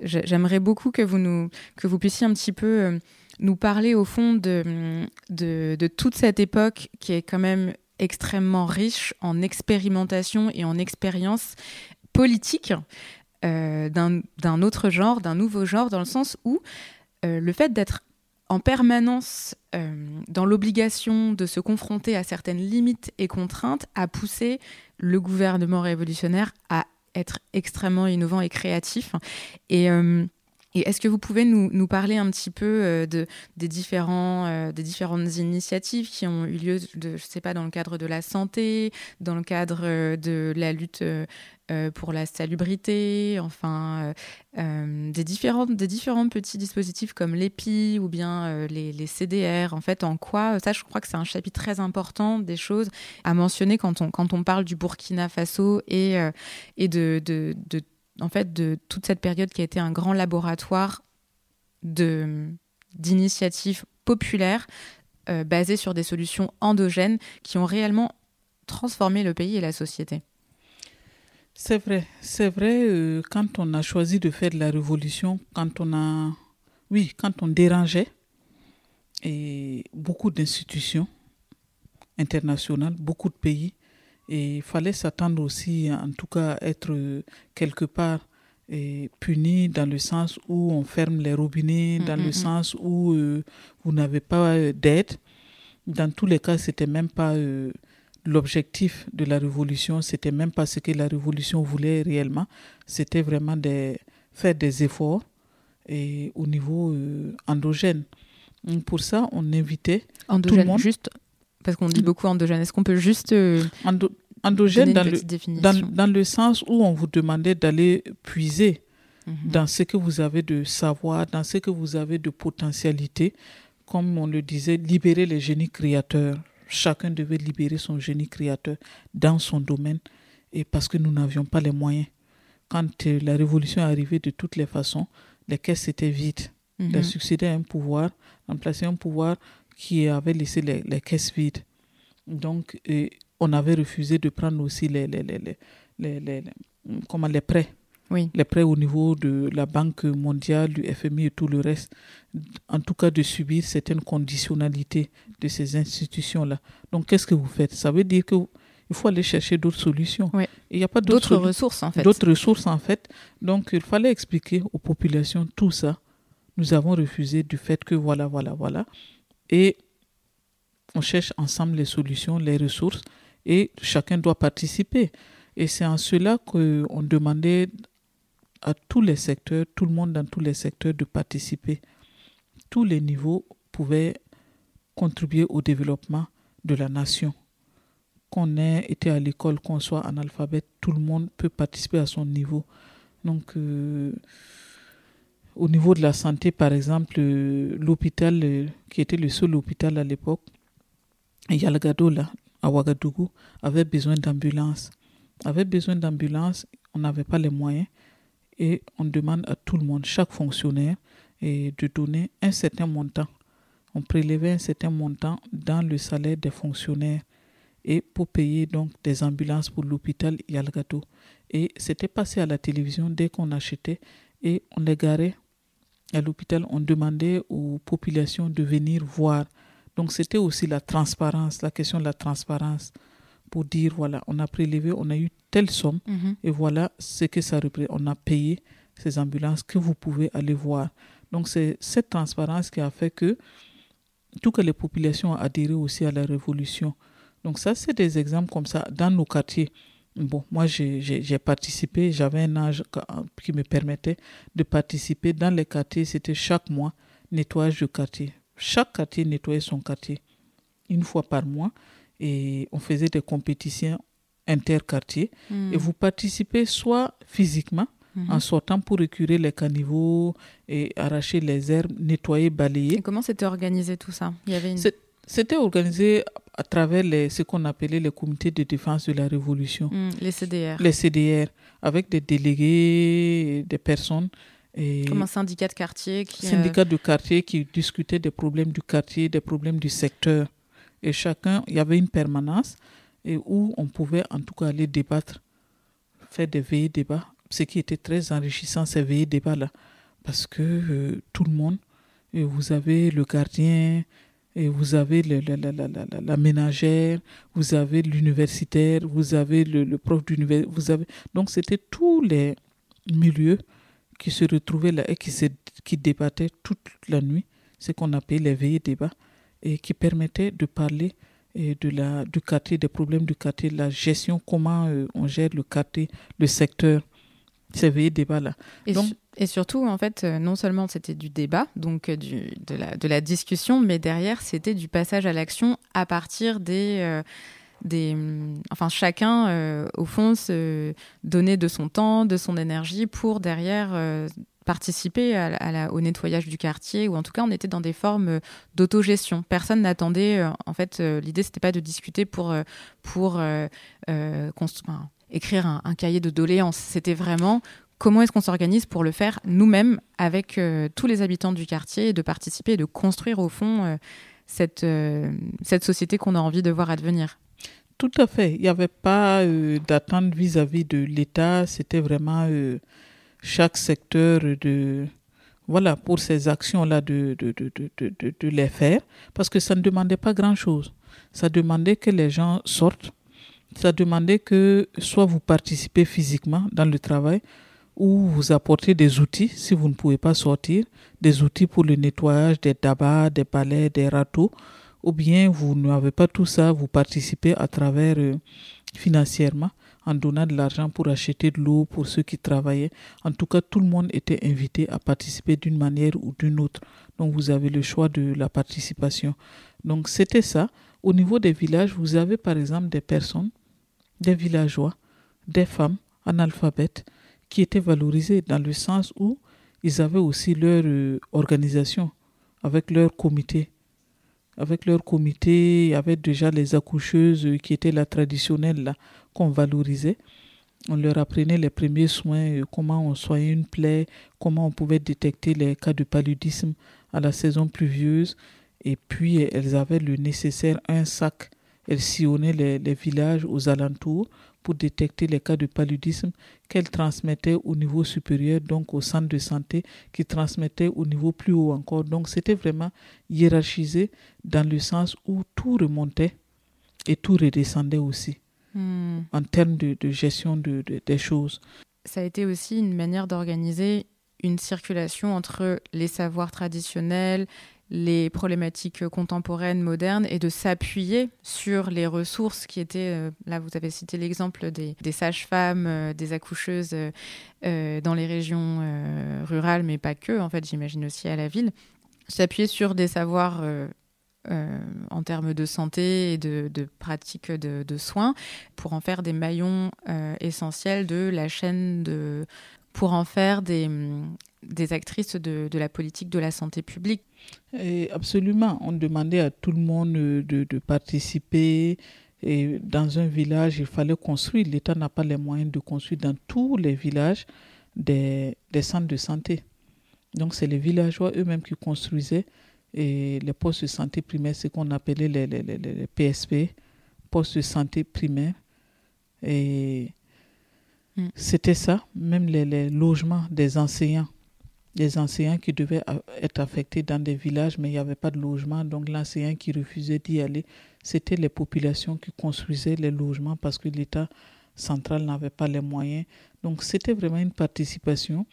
J'aimerais beaucoup que vous nous que vous puissiez un petit peu nous parler au fond de, toute cette époque qui est quand même extrêmement riche en expérimentation et en expérience politique d'un autre genre, d'un nouveau genre, dans le sens où le fait d'être en permanence euh, dans l'obligation de se confronter à certaines limites et contraintes a poussé le gouvernement révolutionnaire à être extrêmement innovant et créatif. Euh, est-ce que vous pouvez nous, parler un petit peu euh, de, des, différents, des différentes initiatives qui ont eu lieu, de, je sais pas, dans le cadre de la santé, dans le cadre de la lutte euh, pour la salubrité, enfin euh, euh, des, différentes, des différents petits dispositifs comme l'EPI ou bien les, les, CDR. En fait, en quoi, ça je crois que c'est un chapitre très important des choses à mentionner quand on, quand on parle du Burkina Faso et, et de, de, de, en fait, de toute cette période qui a été un grand laboratoire d'initiatives populaires basées sur des solutions endogènes qui ont réellement transformé le pays et la société.
C'est vrai, c'est vrai, euh, quand on a choisi de faire de la révolution, quand on a, oui, quand on dérangeait, et beaucoup d'institutions internationales, beaucoup de pays, et il fallait s'attendre aussi, en tout cas, à être euh, quelque part et puni dans le sens où on ferme les robinets, dans le sens où euh, vous n'avez pas d'aide. Dans tous les cas, c'était même pas l'objectif de la révolution, c'était même pas ce que la révolution voulait réellement, c'était vraiment de faire des efforts et au niveau euh, endogène. pour ça, on invitait
endogène,
tout le monde.
juste parce qu'on dit beaucoup endogène. Est-ce qu'on peut juste euh,
endogène dans le, dans, dans le sens où on vous demandait d'aller puiser mhm. dans ce que vous avez de savoir, dans ce que vous avez de potentialité, comme on le disait, libérer les génies créateurs chacun devait libérer son génie créateur dans son domaine et parce que nous n'avions pas les moyens. Quand euh, la révolution est arrivée de toutes les façons, les caisses étaient vides. Il a succédé à un pouvoir, remplacé un pouvoir qui avait laissé les, caisses vides. Donc, on avait refusé de prendre aussi les, les, les, les comment, les prêts
oui.
les prêts au niveau de la Banque mondiale, du FMI et tout le reste, en tout cas de subir certaines conditionnalités de ces institutions-là. Donc qu'est-ce que vous faites? Ça veut dire qu'il faut aller chercher d'autres solutions.
Il n'y a pas d'autres ressources en fait.
D'autres ressources en fait. Donc il fallait expliquer aux populations tout ça. Nous avons refusé du fait que voilà, voilà, voilà. Et on cherche ensemble les solutions, les ressources, et chacun doit participer. Et c'est en cela qu'on demandait à tous les secteurs, tout le monde dans tous les secteurs de participer. tous les niveaux pouvaient contribuer au développement de la nation. Qu'on ait été à l'école, qu'on soit analphabète, tout le monde peut participer à son niveau. Donc, euh, au niveau de la santé, par exemple, euh, l'hôpital, euh, qui était le seul hôpital à l'époque, Yalgado, là, à Ouagadougou, avait besoin d'ambulance. Avait besoin d'ambulance, on n'avait pas les moyens. Et on demande à tout le monde, chaque fonctionnaire, de donner un certain montant. On prélevait un certain montant dans le salaire des fonctionnaires et pour payer donc des ambulances pour l'hôpital Yalgado. Et c'était passé à la télévision dès qu'on achetait et on les garait à l'hôpital, on demandait aux populations de venir voir. Donc c'était aussi la transparence, la question de la transparence, pour dire, voilà, on a prélevé, on a eu telle somme,
Mhm.
et voilà ce que ça représente. On a payé ces ambulances que vous pouvez aller voir. Donc c'est cette transparence qui a fait que tout que les populations ont adhéré aussi à la révolution. Donc ça, c'est des exemples comme ça dans nos quartiers. Bon, moi, j'ai- participé, j'avais un âge ca- qui me permettait de participer dans les quartiers. C'était chaque mois, nettoyage de quartier. Chaque quartier nettoyait son quartier une fois par mois et on faisait des compétitions interquartiers.
Mhm.
Et vous participez soit physiquement,
Mhm.
en sortant pour récurer les caniveaux et arracher les herbes, nettoyer,
Et
balayer.
comment c'était organisé tout ça? Il y avait une...
C'était organisé à travers les, ce qu'on appelait les comités de défense de la Révolution,
Mhm, les CDR.
les CDR, avec des délégués, des personnes. Et
Comme un syndicat de quartier qui... euh,
syndicats de quartier qui discutaient des problèmes du quartier, des problèmes du secteur. Et chacun, il y avait une permanence et où on pouvait en tout cas aller débattre, faire des veillées débats. Ce qui était très enrichissant, ces veillées débats-là. Parce que euh, tout le monde, et vous avez le gardien, et vous avez le- la, la, la, la, la- la ménagère, vous avez l'universitaire, vous avez le, le prof d'université, vous avez... Donc c'était tous les milieux qui se retrouvaient là et qui, se, qui débattaient toute la nuit, ce qu'on appelle les veillées débats, et qui permettaient de parler et de la, du quartier, des problèmes du quartier, la gestion, comment euh, on gère le quartier, le secteur, ces veillées débats-là. Donc-
et surtout, en fait, euh, non seulement c'était du débat, donc euh, de, la, discussion, mais derrière, c'était du passage à l'action à partir des... euh, des hum, enfin, chacun, au fond, se donnait de son temps, de son énergie pour derrière participer au nettoyage du quartier, ou en tout cas, on était dans des formes d'autogestion. Personne n'attendait, en fait, l'idée, c'était pas de discuter pour, pour constru- enfin, écrire un cahier de doléances. C'était vraiment comment est-ce qu'on s'organise pour le faire nous-mêmes avec euh, tous les habitants du quartier et de participer et de construire au fond euh, cette, euh, cette société qu'on a envie de voir advenir.
Tout à fait. Il n'y avait pas euh, d'attente vis-à-vis de l'État. C'était vraiment chaque secteur de voilà pour ces actions-là de, de, de, de- de les faire parce que ça ne demandait pas grand-chose. Ça demandait que les gens sortent. Ça demandait que soit vous participez physiquement dans le travail ou vous apportez des outils si vous ne pouvez pas sortir, des outils pour le nettoyage des tabacs, des palais, des râteaux ou bien vous n'avez pas tout ça, vous participez à travers euh, financièrement en donnant de l'argent pour acheter de l'eau pour ceux qui travaillaient. En tout cas, tout le monde était invité à participer d'une manière ou d'une autre. Donc, vous avez le choix de la participation. Donc, c'était ça. Au niveau des villages, vous avez par exemple des personnes, des villageois, des femmes analphabètes qui étaient valorisées dans le sens où ils avaient aussi leur euh, organisation avec leur comité avec leur comité, il y avait déjà les accoucheuses qui étaient la traditionnelle là, qu'on valorisait. On leur apprenait les premiers soins, euh, comment on soignait une plaie, comment on pouvait détecter les cas de paludisme à la saison pluvieuse. Et puis, elles avaient le nécessaire, un sac. Elles sillonnaient les villages aux alentours pour détecter les cas de paludisme qu'elles transmettaient au niveau supérieur, donc au centre de santé, qui transmettaient au niveau plus haut encore. Donc, c'était vraiment hiérarchisé dans le sens où tout remontait et tout redescendait aussi
Hmm.
en termes de, de gestion de, de- des choses.
Ça a été aussi une manière d'organiser une circulation entre les savoirs traditionnels, les problématiques contemporaines, modernes, et de s'appuyer sur les ressources qui étaient, euh, là vous avez cité l'exemple des, des sages-femmes, euh, des accoucheuses euh, dans les régions rurales, mais pas que, en fait j'imagine aussi à la ville. s'appuyer sur des savoirs en termes de santé et de pratiques de, soins pour en faire des maillons essentiels de la chaîne de pour en faire des, des actrices de, la politique de la santé publique.
Absolument, on demandait à tout le monde de, de, participer. Et dans un village, il fallait construire. L'État n'a pas les moyens de construire dans tous les villages des, centres de santé. Donc c'est les villageois eux-mêmes qui construisaient les postes de santé primaires, ce qu'on appelait les, les, PSP, postes de santé primaires. Et mm. c'était ça, même les, logements des enseignants. Les enseignants qui devaient être affectés dans des villages, mais il n'y avait pas de logement. Donc l'enseignant qui refusait d'y aller, c'était les populations qui construisaient les logements parce que l'État central n'avait pas les moyens. Donc c'était vraiment une participation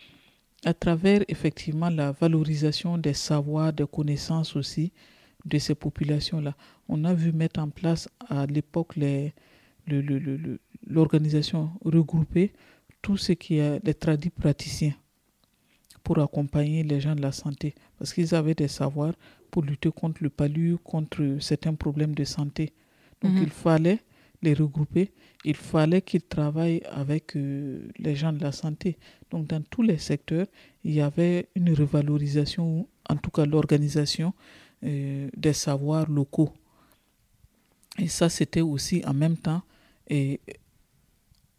à travers effectivement la valorisation des savoirs, des connaissances aussi de ces populations-là. On a vu mettre en place à l'époque l'organisation regroupée tout ce qui est des tradis praticiens pour accompagner les gens de la santé parce qu'ils avaient des savoirs pour lutter contre le palu, contre certains problèmes de santé. Donc mhm. il fallait les regrouper, il fallait qu'ils travaillent avec euh, les gens de la santé. Donc dans tous les secteurs, il y avait une revalorisation, en tout cas l'organisation euh, des savoirs locaux. Et ça, c'était aussi en même temps et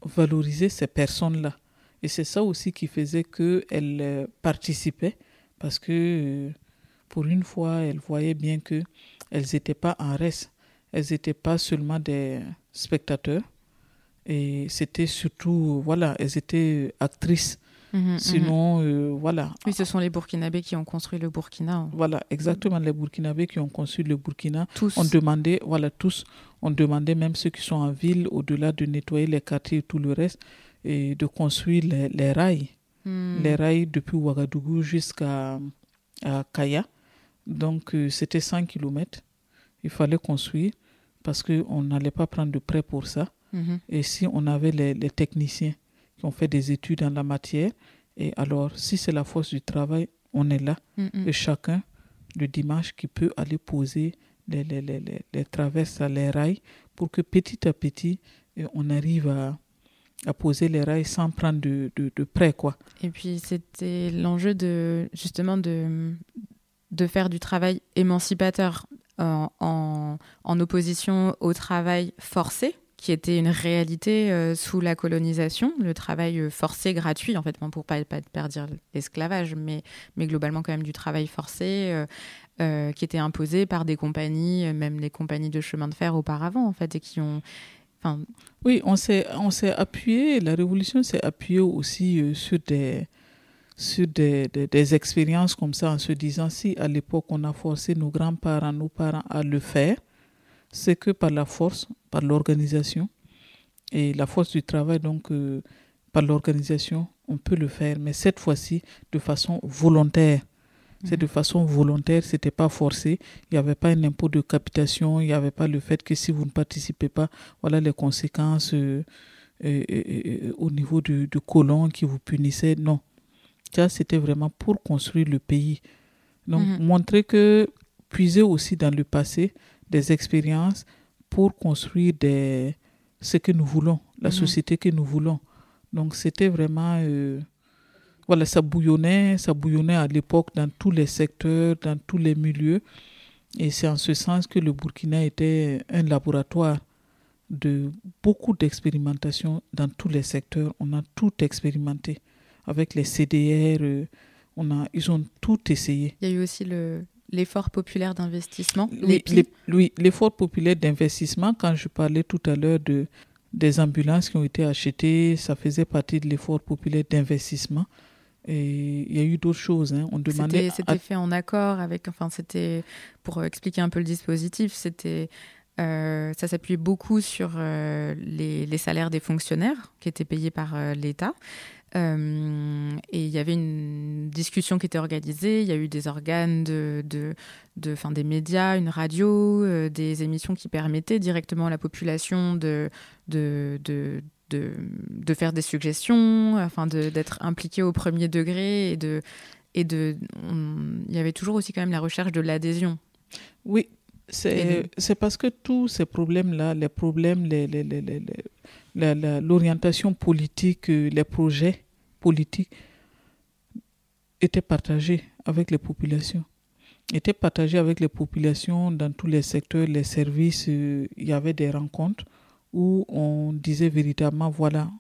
valoriser ces personnes-là. Et c'est ça aussi qui faisait qu'elles euh, participaient, parce que pour une fois, elles voyaient bien qu'elles n'étaient pas en reste. Elles n'étaient pas seulement des spectateurs. Et c'était surtout, voilà, elles étaient actrices. Mhm, mhm. Sinon, euh, voilà.
Oui, ce sont les Burkinabés qui ont construit le Burkina.
Voilà, exactement, les Burkinabés qui ont construit le Burkina. Tous. On demandait, voilà, tous, on demandait même ceux qui sont en ville, au-delà de nettoyer les quartiers et tout le reste, et de construire les, rails. Hmm. Les rails depuis Ouagadougou jusqu'à Kaya. Donc, euh, c'était 100 km. Il fallait construire parce qu'on n'allait pas prendre de prêt pour ça. Mhm. Et si on avait les, techniciens qui ont fait des études dans la matière, et alors si c'est la force du travail, on est là. Et chacun, le dimanche, qui peut aller poser les, les, les, les traverses les rails pour que petit à petit, on arrive à, à poser les rails sans prendre de, de. Quoi.
Et puis c'était l'enjeu de justement de, de faire du travail émancipateur en, opposition au travail forcé, qui était une réalité euh, sous la colonisation, le travail euh, forcé gratuit, en fait, pour pas, pas, pas dire l'esclavage, mais, globalement quand même du travail forcé, euh, qui était imposé par des compagnies, même les compagnies de chemin de fer auparavant, en fait, et qui ont...
Oui, on s'est appuyé, la révolution s'est appuyée aussi sur des sur des, des, expériences comme ça en se disant si à l'époque on a forcé nos grands-parents, nos parents à le faire, c'est que par la force, par l'organisation et la force du travail, donc euh, par l'organisation, on peut le faire, mais cette fois-ci de façon volontaire. C'est de façon volontaire, c'était pas forcé. Il n'y avait pas un impôt de capitation, il n'y avait pas le fait que si vous ne participez pas, voilà les conséquences euh, au niveau du, du colon qui vous punissait. Non, c'était vraiment pour construire le pays. Donc, mhm. montrer que, puiser aussi dans le passé des expériences pour construire des, ce que nous voulons, la mhm. société que nous voulons. Donc, c'était vraiment. Euh, voilà, ça bouillonnait, ça bouillonnait à l'époque dans tous les secteurs, dans tous les milieux. Et c'est en ce sens que le Burkina était un laboratoire de beaucoup d'expérimentation dans tous les secteurs. On a tout expérimenté avec les CDR. Euh, on a, ils ont tout essayé.
Il y a eu aussi le, l'effort populaire d'investissement.
Oui, l'effort populaire d'investissement, quand je parlais tout à l'heure de, des ambulances qui ont été achetées, ça faisait partie de l'effort populaire d'investissement. Et il y a eu d'autres choses. Hein. On demandait.
C'était fait en accord avec. Enfin, c'était pour expliquer un peu le dispositif. C'était euh, ça s'appuyait beaucoup sur euh, les, les, salaires des fonctionnaires qui étaient payés par l'État. Euh, et il y avait une discussion qui était organisée, il y a eu des organes de, de, de fin, des médias, une radio, euh, des émissions qui permettaient directement à la population de, de, de, de, faire des suggestions, enfin d'être impliqué au premier degré et de, et de, il y avait toujours aussi quand même la recherche de l'adhésion.
Oui, c'est parce que tous ces problèmes-là, les problèmes, l'orientation politique, euh, les projets politiques étaient partagés avec les populations. Étaient partagés avec les populations dans tous les secteurs, les services. Euh, il y avait des rencontres où on disait véritablement voilà,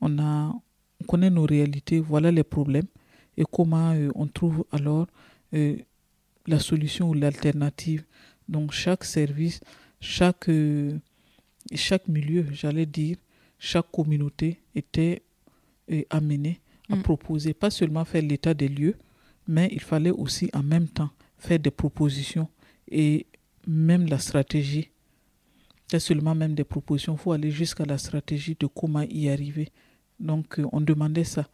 on, a, on connaît nos réalités, voilà les problèmes et comment euh, on trouve alors la solution ou l'alternative donc chaque service, chaque, chaque milieu, j'allais dire, chaque communauté était euh, amenée à mm. proposer, pas seulement faire l'état des lieux, mais il fallait aussi en même temps faire des propositions et même la stratégie. C'est seulement même des propositions, il faut aller jusqu'à la stratégie de comment y arriver. Donc euh, on demandait ça.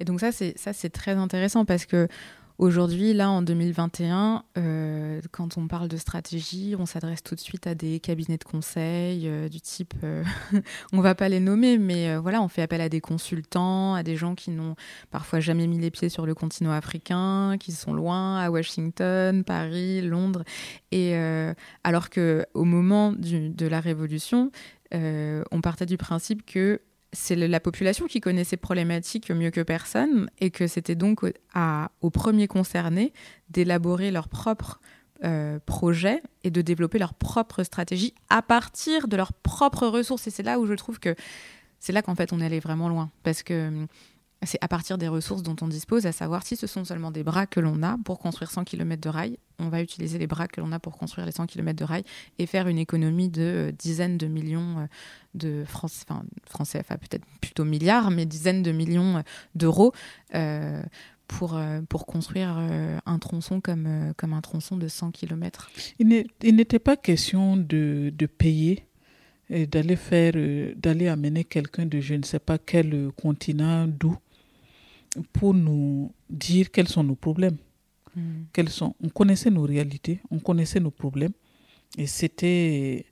Et donc ça c'est ça c'est très intéressant parce que Aujourd'hui, là, en 2021, euh, quand on parle de stratégie, on s'adresse tout de suite à des cabinets de conseil euh, du type, euh, on va pas les nommer, mais voilà, on fait appel à des consultants, à des gens qui n'ont parfois jamais mis les pieds sur le continent africain, qui sont loin, à Washington, Paris, Londres, et alors que au moment de la révolution, on partait du principe que c'est la population qui connaît ces problématiques mieux que personne et que c'était donc aux premiers concernés d'élaborer leurs propres euh, projets et de développer leur propre stratégie à partir de leurs propres ressources. Et c'est là où je trouve que c'est là qu'en fait on est allé vraiment loin. Parce que c'est à partir des ressources dont on dispose, à savoir si ce sont seulement des bras que l'on a pour construire 100 km de rail, on va utiliser les bras que l'on a pour construire les 100 km de rail et faire une économie de euh, dizaines de millions euh, de francs, enfin français, enfin peut-être plutôt milliards, mais dizaines de millions euh, d'euros pour, pour construire un tronçon comme, comme un tronçon de 100 km.
Il n'était pas question de, de payer et d'aller faire, d'aller amener quelqu'un de je ne sais pas quel continent, d'où, pour nous dire quels sont nos problèmes. Hmm. Quels sont. On connaissait nos réalités, on connaissait nos problèmes. Et c'était.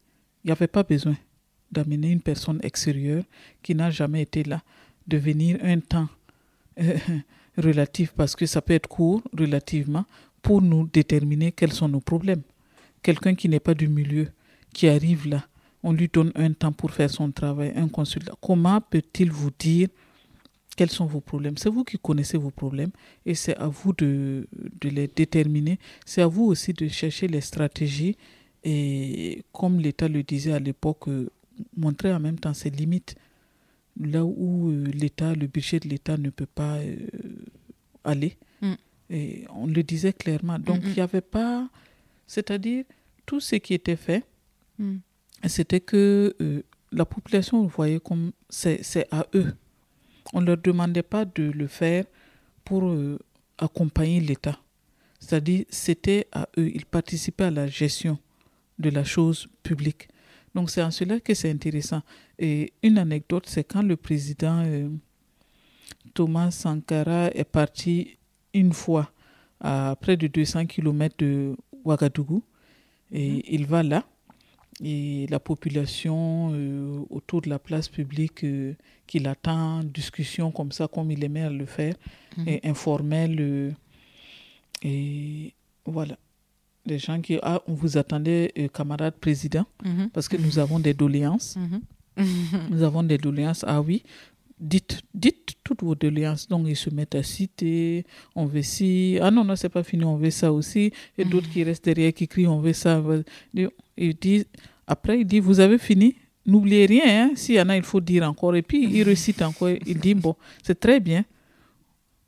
Il n'y avait pas besoin d'amener une personne extérieure qui n'a jamais été là, de venir un temps euh, relatif, parce que ça peut être court relativement, pour nous déterminer quels sont nos problèmes. Quelqu'un qui n'est pas du milieu, qui arrive là, on lui donne un temps pour faire son travail, un consultant. Comment peut-il vous dire quels sont vos problèmes C'est vous qui connaissez vos problèmes et c'est à vous de, de les déterminer. C'est à vous aussi de chercher les stratégies et, comme l'État le disait à l'époque, euh, montrer en même temps ses limites. Là où euh, l'État, le budget de l'État ne peut pas euh, aller. Mm. Et on le disait clairement. Donc il n'y avait pas. C'est-à-dire, tout ce qui était fait, mm. c'était que la population voyait comme c'est à eux on ne leur demandait pas de le faire pour euh, accompagner l'État. C'est-à-dire, c'était à eux, ils participaient à la gestion de la chose publique. Donc c'est en cela que c'est intéressant. Et une anecdote, c'est quand le président euh, Thomas Sankara est parti une fois à près de 200 km de Ouagadougou, et mhm. il va là, et la population euh, autour de la place publique euh, qui l'attend, discussion comme ça, comme il aimait le faire, mhm. et informel. Euh, et voilà. Les gens qui. Ah, on vous attendait, camarade président, mhm. parce que nous avons des doléances. Mhm. nous avons des doléances. Ah oui, dites, dites toutes vos doléances. Donc, ils se mettent à citer, on veut ci. Ah non, non, c'est pas fini, on veut ça aussi. Et d'autres qui restent derrière, qui crient, on veut ça. Il dit, après, il dit, vous avez fini N'oubliez rien, hein. s'il y en a, il faut dire encore. Et puis, il récite encore, il dit, bon, c'est très bien,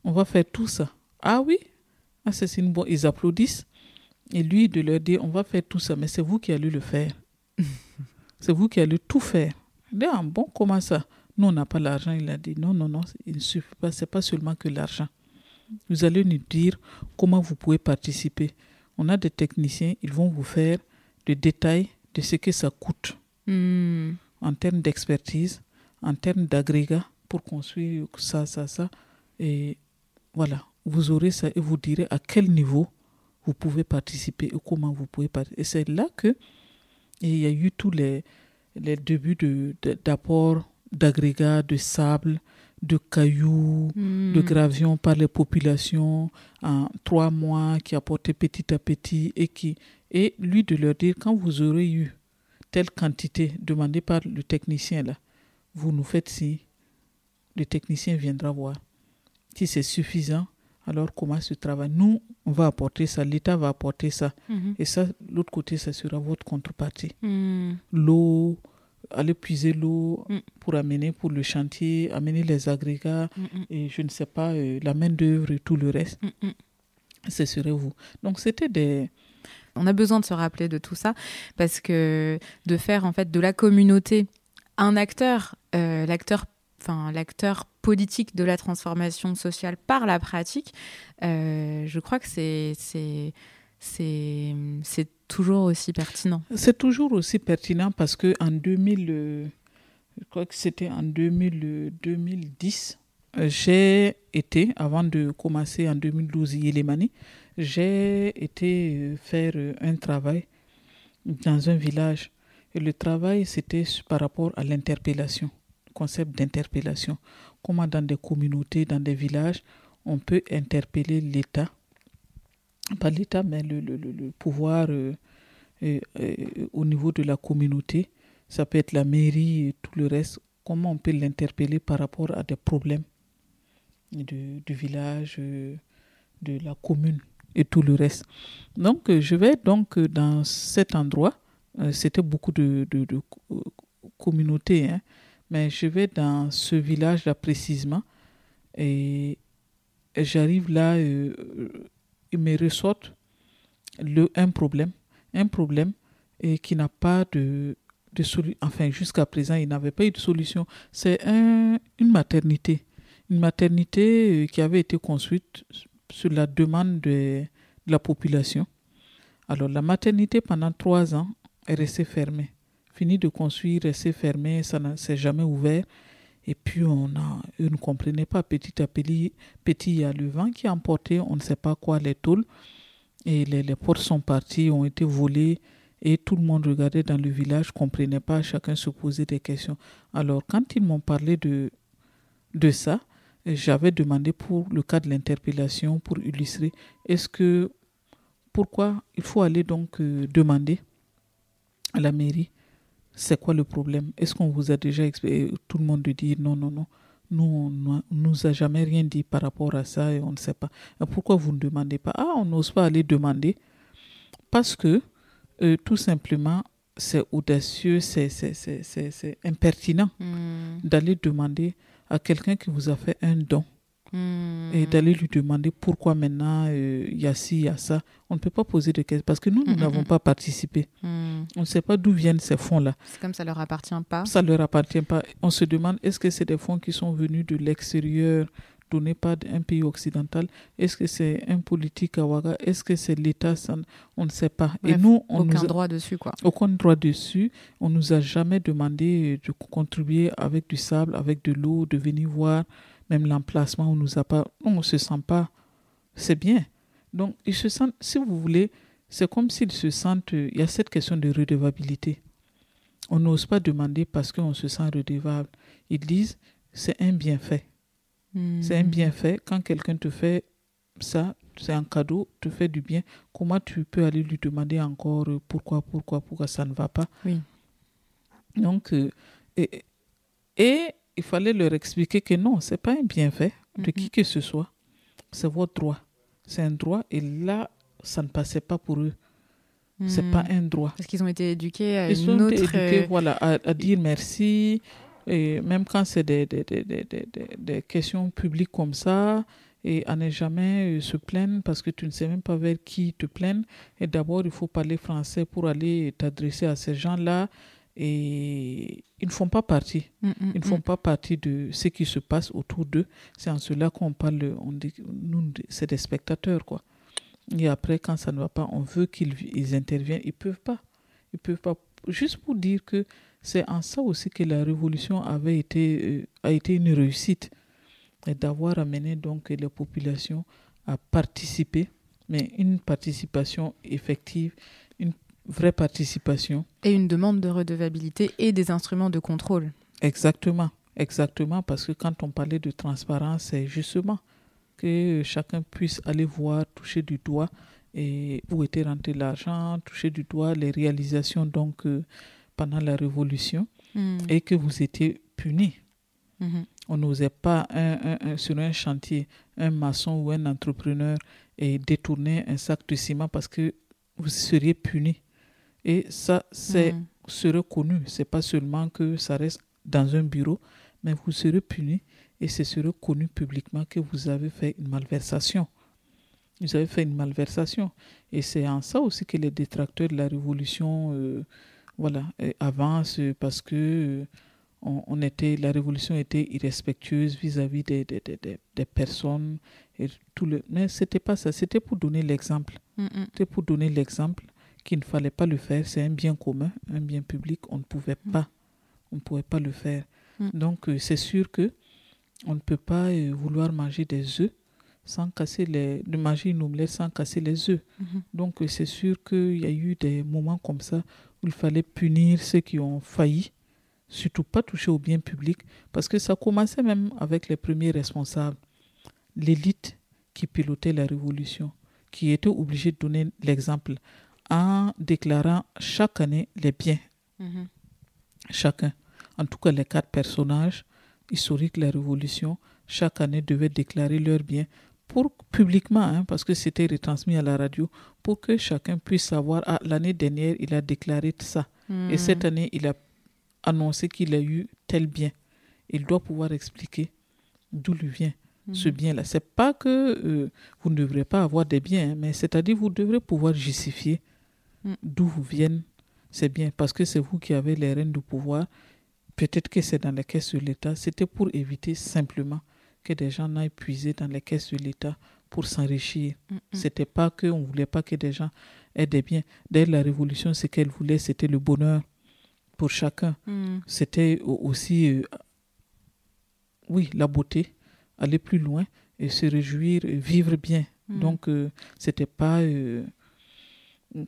on va faire tout ça. Ah oui? Ah, c'est une bonne... Ils applaudissent. Et lui, de leur dire, on va faire tout ça, mais c'est vous qui allez le faire. c'est vous qui allez tout faire. Il dit, ah, bon, comment ça? Nous, on n'a pas l'argent. Il a dit, non, non, non, il ne suffit pas, c'est pas seulement que l'argent. Vous allez nous dire comment vous pouvez participer. On a des techniciens, ils vont vous faire le détail de ce que ça coûte hmm. en termes d'expertise, en termes d'agrégat pour construire ça, ça, ça. Et voilà, vous aurez ça et vous direz à quel niveau vous pouvez participer et comment vous pouvez participer. Et c'est là que il y a eu tous les, les débuts d'apport de, d'agrégats, de sable, de cailloux,
Hmm.
de gravions par les populations en trois mois, qui apportaient petit à petit et qui et lui de leur dire quand vous aurez eu telle quantité demandée par le technicien là, vous nous faites si le technicien viendra voir. Si c'est suffisant, alors comment se travaille Nous, on va apporter ça, l'État va apporter ça.
Mhm.
Et ça, l'autre côté, ça sera votre contrepartie.
Hmm.
L'eau, aller puiser l'eau
Mm.
pour amener pour le chantier, amener les agrégats
Mm, mm,
et je ne sais pas, euh, la main-d'œuvre et tout le reste, ce serait vous. Donc c'était des.
On a besoin de se rappeler de tout ça parce que de faire en fait de la communauté un acteur, euh, l'acteur, enfin l'acteur politique de la transformation sociale par la pratique, euh, je crois que c'est toujours aussi pertinent.
C'est toujours aussi pertinent parce que en 2000, euh, je crois que c'était en 2000, euh, 2010, euh, j'ai été, avant de commencer en 2012 Yélémani, j'ai été euh, faire euh, un travail dans un village. Et le travail, c'était par rapport à l'interpellation, concept d'interpellation. Comment dans des communautés, dans des villages, on peut interpeller l'État, pas l'État, mais le, le- le- pouvoir euh, euh, euh, au niveau de la communauté. Ça peut être la mairie et tout le reste. Comment on peut l'interpeller par rapport à des problèmes de- du village, de la commune et tout le reste. Donc, je vais donc dans cet endroit. C'était beaucoup de, de, de co- communautés, hein, mais je vais dans ce village-là précisément et j'arrive là, il me ressortent le, un problème, un problème et qui n'a pas de, de solution. Enfin, jusqu'à présent, il n'avait pas eu de solution. C'est un, une maternité, une maternité euh, qui avait été construite sur la demande de, de la population. Alors, la maternité, pendant trois ans, est restée fermée. Fini de construire, restée fermée, ça ne s'est jamais ouvert. Et puis, on a, eux ne comprenaient pas. Petit à petit, petit, il y a le vent qui a emporté, on ne sait pas quoi, les tôles. Et les, les portes sont parties, ont été volées. Et tout le monde regardait dans le village, comprenait pas, chacun se posait des questions. Alors, quand ils m'ont parlé de, de ça, j'avais demandé pour le cas de l'interpellation, pour illustrer, est-ce que, pourquoi il faut aller donc euh, demander à la mairie c'est quoi le problème? Est-ce qu'on vous a déjà expliqué Tout le monde de dire non, non, non? Nous, on ne nous a jamais rien dit par rapport à ça et on ne sait pas. Et pourquoi vous ne demandez pas? Ah, on n'ose pas aller demander parce que euh, tout simplement, c'est audacieux, c'est c'est- c'est- c'est- c'est impertinent
Hmm.
d'aller demander à quelqu'un qui vous a fait un don
Hmm.
et d'aller lui demander pourquoi maintenant euh, il y a ci, il y a ça. On ne peut pas poser de questions parce que nous, nous
Mm, mm,
n'avons
mm.
pas participé.
Hmm.
On ne sait pas d'où viennent ces fonds-là.
C'est comme ça leur appartient pas.
Ça ne leur appartient pas. On se demande est-ce que c'est des fonds qui sont venus de l'extérieur, donnés par un pays occidental? Est-ce que c'est un politique à Ouaga? Est-ce que c'est l'État? On ne sait pas. Et nous, on
Aucun
nous a-
droit dessus quoi.
aucun droit dessus. On nous a jamais demandé de contribuer avec du sable, avec de l'eau, de venir voir. Même l'emplacement, on nous a pas. On ne se sent pas. C'est bien. Donc, ils se sentent. Si vous voulez, c'est comme s'ils se sentent. Il y a cette question de redevabilité. On n'ose pas demander parce qu'on se sent redevable. Ils disent c'est un bienfait. C'est un
Hmm.
bienfait. Quand quelqu'un te fait ça, c'est un cadeau, te fait du bien. Comment tu peux aller lui demander encore euh, pourquoi, pourquoi, pourquoi ça ne va pas?
Oui.
Donc, euh, et, et il fallait leur expliquer que non, c'est pas un bienfait de qui que ce soit. C'est votre droit. C'est un droit. Et là, ça ne passait pas pour eux. C'est
Hmm.
pas un droit.
Parce qu'ils ont été éduqués à
Ils
une
sont
autre.
éduqués
euh,
voilà, à, à dire merci. Et même quand c'est des, des, des, des, des, des- des questions publiques comme ça, et à ne jamais euh, se plaindre parce que tu ne sais même pas vers qui te plaindre. Et d'abord, il faut parler français pour aller t'adresser à ces gens-là. Et ils ne font pas partie.
hmm, hmm,
Ils ne font pas partie de ce qui se passe autour d'eux. C'est en cela qu'on parle, on dit, nous, c'est des spectateurs, quoi. Et après, quand ça ne va pas, on veut qu'ils ils interviennent. Ils peuvent pas. Ils peuvent pas. Juste pour dire que c'est en ça aussi que la révolution avait été, euh, a été une réussite. Et d'avoir amené donc les populations à participer, mais une participation effective, vraie participation.
Et une demande de redevabilité et des instruments de contrôle.
Exactement, Exactement, parce que quand on parlait de transparence, c'est justement que chacun puisse aller voir, toucher du doigt et où était rentré l'argent, toucher du doigt les réalisations donc euh, pendant la Révolution
Mm.
et que vous étiez punis.
Mhm.
On n'osait pas un- un- un- sur un chantier, un maçon ou un entrepreneur et détourner un sac de ciment parce que vous seriez puni. Et ça, c'est
Mm.
serait connu. C'est pas seulement que ça reste dans un bureau, mais vous serez puni et ce serait connu publiquement que vous avez fait une malversation. Vous avez fait une malversation. Et c'est en ça aussi que les détracteurs de la révolution euh, voilà, euh, avancent parce que euh, on, on était, la révolution était irrespectueuse vis-à-vis des, des, des- des- des personnes. Et tout le, mais ce n'était pas ça. C'était pour donner l'exemple.
Mm, mm.
C'était pour donner l'exemple qu'il ne fallait pas le faire. C'est un bien commun, un bien public. On ne pouvait pas, on ne pouvait pas le faire.
Mm.
Donc euh, c'est sûr que on ne peut pas euh, vouloir manger des œufs sans casser les, de manger une omelette sans casser les œufs.
Mhm.
Donc euh, c'est sûr qu'il y a eu des moments comme ça où il fallait punir ceux qui ont failli, surtout pas toucher au bien public, parce que ça commençait même avec les premiers responsables, l'élite qui pilotait la révolution, qui était obligée de donner l'exemple en déclarant chaque année les biens,
Mhm.
chacun, en tout cas les quatre personnages historiques de la révolution, chaque année devaient déclarer leurs biens pour publiquement, hein, parce que c'était retransmis à la radio, pour que chacun puisse savoir, ah, l'année dernière, il a déclaré ça.
Mm.
Et cette année, il a annoncé qu'il a eu tel bien. Il doit pouvoir expliquer d'où lui vient ce
Mhm.
bien-là. C'est pas que euh, vous ne devrez pas avoir des biens, hein, mais c'est-à-dire vous devrez pouvoir justifier
Mm.
d'où vous viennent ces biens, parce que c'est vous qui avez les rênes du pouvoir. Peut-être que c'est dans les caisses de l'État. C'était pour éviter simplement que des gens n'aillent puiser dans les caisses de l'État pour s'enrichir.
Mm, mm.
C'était pas qu'on voulait pas que des gens aient des biens. D'ailleurs, la révolution, ce qu'elle voulait, c'était le bonheur pour chacun. C'était au- aussi, euh, oui, la beauté, aller plus loin et se réjouir, vivre bien. Donc, euh, c'était pas euh,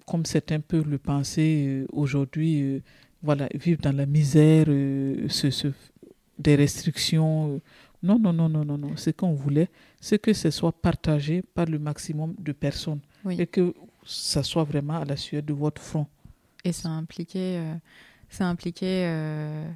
comme c'est un peu le penser euh, aujourd'hui, euh, voilà, vivre dans la misère, euh, se- se- des restrictions. euh. non, non, non, non, non, non. Ce qu'on voulait, c'est que ce soit partagé par le maximum de personnes
Oui.
et que ça soit vraiment à la sueur de votre front.
Et ça impliquait, euh, ça impliquait euh,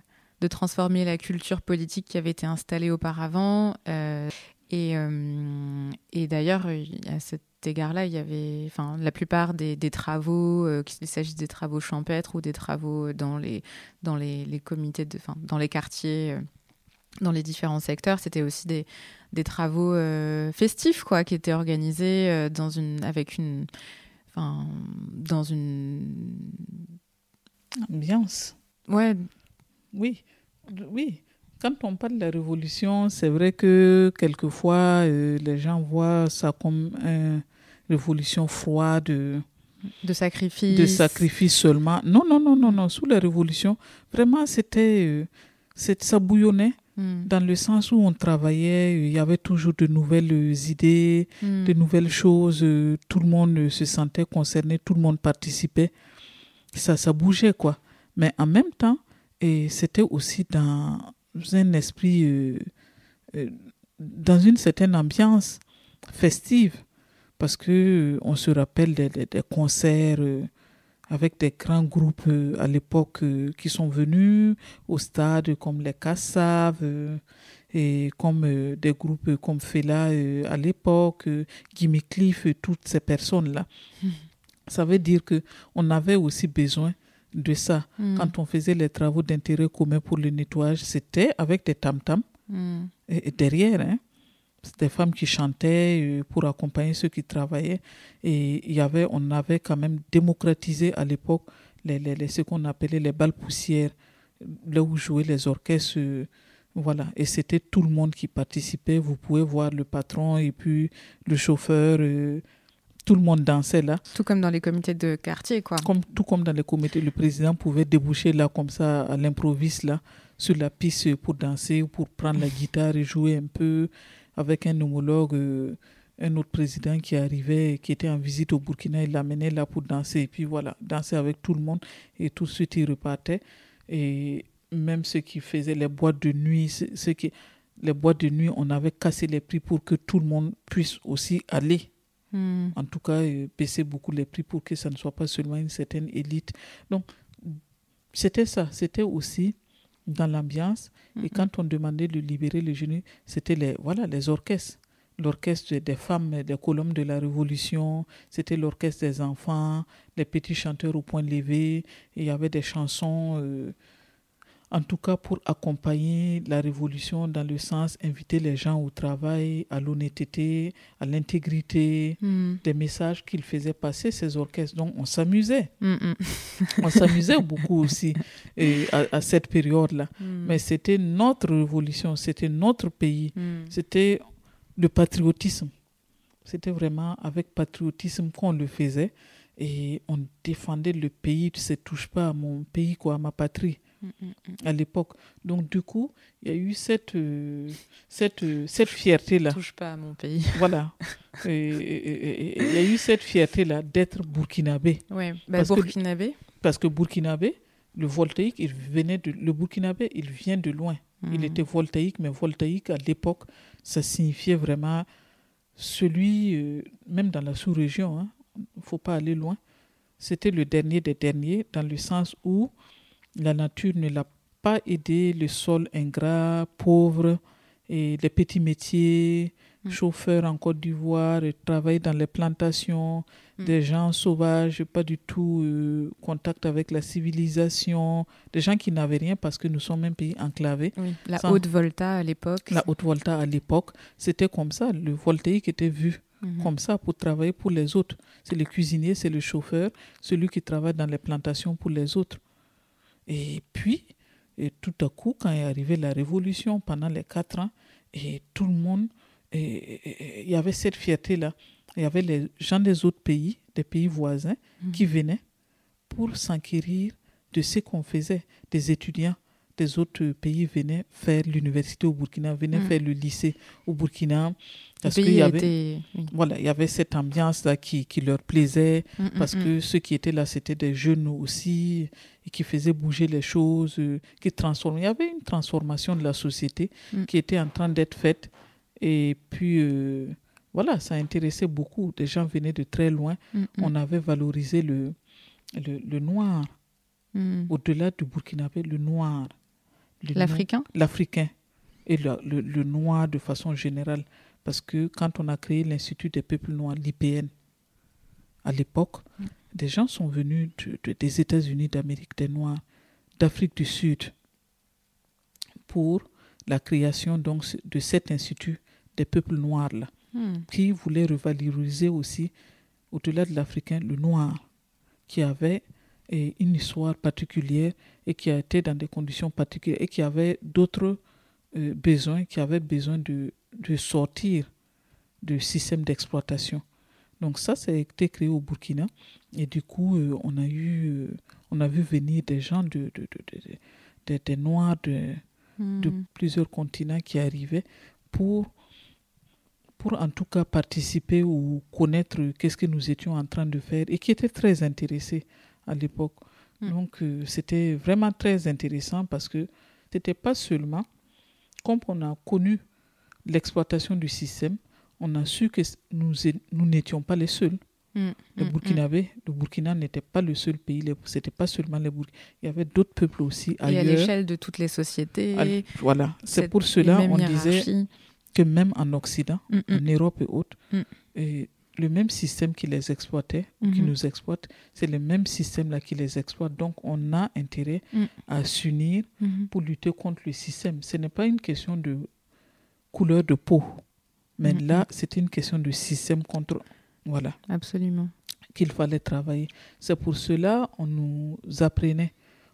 de transformer la culture politique qui avait été installée auparavant. euh, et euh, et d'ailleurs, il- à cet égard-là, il y avait, enfin, la plupart des, des travaux, euh, qu'il s'agisse des travaux champêtres ou des travaux dans les dans les, les comités, de, enfin, dans les quartiers. euh, dans les différents secteurs, c'était aussi des, des travaux festifs quoi, qui étaient organisés dans une, avec une, enfin, dans une
Ambiance.
Ouais,
Oui, oui. Quand on parle de la révolution, c'est vrai que quelquefois, euh, les gens voient ça comme une révolution froide, de,
de sacrifice.
de sacrifice seulement. Non, non, non, non, non. Sous la révolution, vraiment, c'était, euh, ça bouillonnait
Mm,
dans le sens où on travaillait, il y avait toujours de nouvelles euh, idées,
mm,
de nouvelles choses, euh, tout le monde euh, se sentait concerné, tout le monde participait. Ça, ça bougeait, quoi. Mais en même temps, et c'était aussi dans un esprit, euh, euh, dans une certaine ambiance festive, parce que euh, on se rappelle des, des- des concerts avec des grands groupes à l'époque qui sont venus au stade, comme les Cassaves, et comme des groupes comme Fela à l'époque, Gimme Cliff, toutes ces personnes-là. Ça veut dire que on avait aussi besoin de ça.
mm,
Quand on faisait les travaux d'intérêt commun pour le nettoyage, c'était avec des tam-tams
mm,
et- et derrière. Hein, C'était des femmes qui chantaient euh, pour accompagner ceux qui travaillaient. Et y avait, on avait quand même démocratisé à l'époque les, les- les- ce qu'on appelait les balles poussières, là où jouaient les orchestres. euh, voilà. Et c'était tout le monde qui participait. Vous pouvez voir le patron et puis le chauffeur. euh, tout le monde dansait là.
Tout comme dans les comités de quartier, quoi.
Comme, tout comme dans les comités, le président pouvait déboucher là, comme ça, à l'improviste, là, sur la piste pour danser ou pour prendre la guitare et jouer un peu avec un homologue, euh, un autre président qui arrivait, qui était en visite au Burkina, il l'amenait là pour danser. Et puis voilà, danser avec tout le monde et tout de suite il repartait. Et même ceux qui faisaient les boîtes de nuit, ceux qui, les boîtes de nuit, on avait cassé les prix pour que tout le monde puisse aussi aller. Hmm. En tout cas, euh, baisser beaucoup les prix pour que ça ne soit pas seulement une certaine élite. Donc, c'était ça. C'était aussi dans l'ambiance. Et quand on demandait de libérer les jeunes, c'était les, voilà, les orchestres. L'orchestre des femmes des colonnes de la Révolution, c'était l'orchestre des enfants, les petits chanteurs au point levé. il y avait des chansons. Euh, en tout cas pour accompagner la révolution dans le sens inviter les gens au travail, à l'honnêteté, à l'intégrité, hmm. des messages qu'ils faisaient passer ces orchestres. Donc on s'amusait. Hmm, hmm. on s'amusait beaucoup aussi et à, cette période-là. Mais c'était notre révolution, c'était notre pays, c'était le patriotisme. C'était vraiment avec patriotisme qu'on le faisait et on défendait le pays. Tu sais, touche pas à mon pays, quoi, à ma patrie à l'époque. Donc, du coup, il y a eu cette, euh, cette, euh, cette fierté-là.
touche pas à mon pays.
Voilà. Il y a eu cette fierté-là d'être burkinabé.
Oui, bah, burkinabé.
parce que burkinabé, le voltaïque, il venait de, le burkinabé, il vient de loin. Il mhm. était voltaïque, mais voltaïque à l'époque, ça signifiait vraiment celui, euh, même dans la sous-région, il hein, ne faut pas aller loin, c'était le dernier des derniers, dans le sens où la nature ne l'a pas aidé, le sol ingrat, pauvre, et les petits métiers, mm. chauffeur en Côte d'Ivoire, travailler dans les plantations, mm. des gens sauvages, pas du tout euh, contact avec la civilisation, des gens qui n'avaient rien parce que nous sommes un pays enclavé.
La haute volta à l'époque.
La haute volta à l'époque, c'était comme ça. Le voltaïque était vu mm-hmm. comme ça pour travailler pour les autres. C'est le cuisinier, c'est le chauffeur, celui qui travaille dans les plantations pour les autres. Et puis, et tout à coup, quand est arrivée la révolution pendant les quatre ans, et tout le monde, il y avait cette fierté-là. Il y avait les gens des autres pays, des pays voisins, mhm. qui venaient pour s'enquérir de ce qu'on faisait, des étudiants des autres pays venaient faire l'université au Burkina, venaient mm. faire le lycée au Burkina.
Parce qu'il y avait,
voilà, il y avait cette ambiance-là qui, qui, leur plaisait, mm, mm, parce que ceux qui étaient là, c'était des jeunes aussi, et qui faisaient bouger les choses, euh, qui transformaient. Il y avait une transformation de la société qui était en train d'être faite. Et puis, euh, voilà, ça intéressait beaucoup. Des gens venaient de très loin. On avait valorisé le, le, le noir. Au-delà du Burkinabé, le noir.
L'Africain?
L'Africain et le, le, noir de façon générale. Parce que quand on a créé l'Institut des peuples noirs, l'IPN, à l'époque, mm. Des gens sont venus des États-Unis d'Amérique des Noirs, d'Afrique du Sud, pour la création donc de cet Institut des peuples noirs là, mm. qui voulait revaloriser aussi, au-delà de l'Africain, le noir, qui avait et une histoire particulière et qui a été dans des conditions particulières et qui avait d'autres euh, besoins, qui avait besoin de, de sortir du système d'exploitation. Donc ça, ça a été créé au Burkina et du coup, euh, on a eu, euh, on a vu venir des gens de, de, noirs de, de hmm. plusieurs continents qui arrivaient pour pour en tout cas participer ou connaître qu'est-ce que nous étions en train de faire et qui étaient très intéressés à l'époque. Hmm. Donc, euh, c'était vraiment très intéressant parce que ce n'était pas seulement, comme on a connu l'exploitation du système, on a su que nous nous n'étions pas les seuls. Le hmm. Burkinabé, le Burkina n'était pas le seul pays, c'était pas seulement les Burkina. Il y avait d'autres peuples aussi ailleurs.
Et à l'échelle de toutes les sociétés.
voilà, c'est pour cela on disait que même en Occident, en Europe et autres, et le même système qui les exploitait, qui mhm. nous exploite, c'est le même système-là qui les exploite. Donc, on a intérêt mm. à s'unir mhm. pour lutter contre le système. Ce n'est pas une question de couleur de peau, mais là, c'est une question de système contre. Voilà.
Absolument.
Qu'il fallait travailler. C'est pour cela on nous apprenait,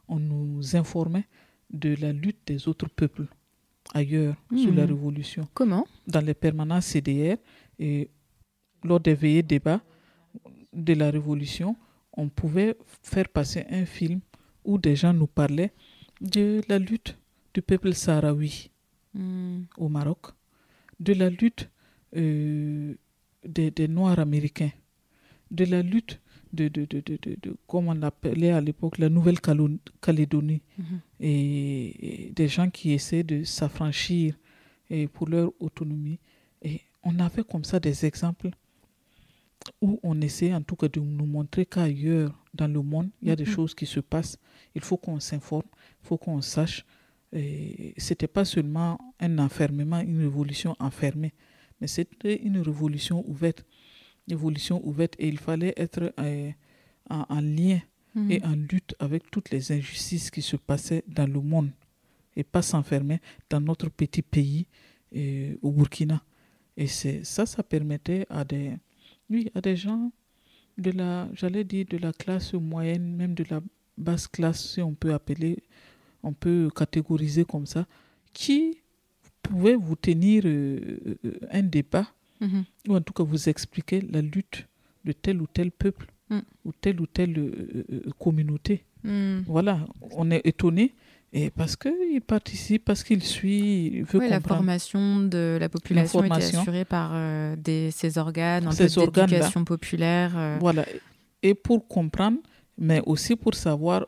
on nous informait de la lutte des autres peuples ailleurs, sous la mm. Révolution.
Comment?
Dans les permanences CDR. Et lors des veillées débats de la Révolution, on pouvait faire passer un film où des gens nous parlaient de la lutte du peuple sahraoui hmm. au Maroc, de la lutte euh, des, Noirs américains, de la lutte de, de, de, de, comme on l'appelait à l'époque, la Nouvelle-Calédonie, mhm. et, des gens qui essaient de s'affranchir pour leur autonomie. Et on avait comme ça des exemples où on essaie en tout cas de nous montrer qu'ailleurs dans le monde, il y a des mhm. choses qui se passent. Il faut qu'on s'informe, il faut qu'on sache. Ce n'était pas seulement un enfermement, une révolution enfermée, mais c'était une révolution ouverte évolution ouverte et il fallait être euh, en, lien et mhm. en lutte avec toutes les injustices qui se passaient dans le monde et pas s'enfermer dans notre petit pays euh, au Burkina. Et ça, ça permettait à des, oui, à des gens de la, j'allais dire, de la classe moyenne, même de la basse classe, si on peut appeler, on peut catégoriser comme ça, qui pouvaient vous tenir euh, un débat Mhm. ou en tout cas vous expliquer la lutte de tel ou tel peuple mm. ou telle ou telle euh, euh, communauté. Mm. Voilà, on est étonné. Et parce qu'il participe, parce qu'il suit,
veut La formation de la population est assurée par euh, des, ces organes, un ces d'éducation populaire.
Voilà, et pour comprendre, mais aussi pour savoir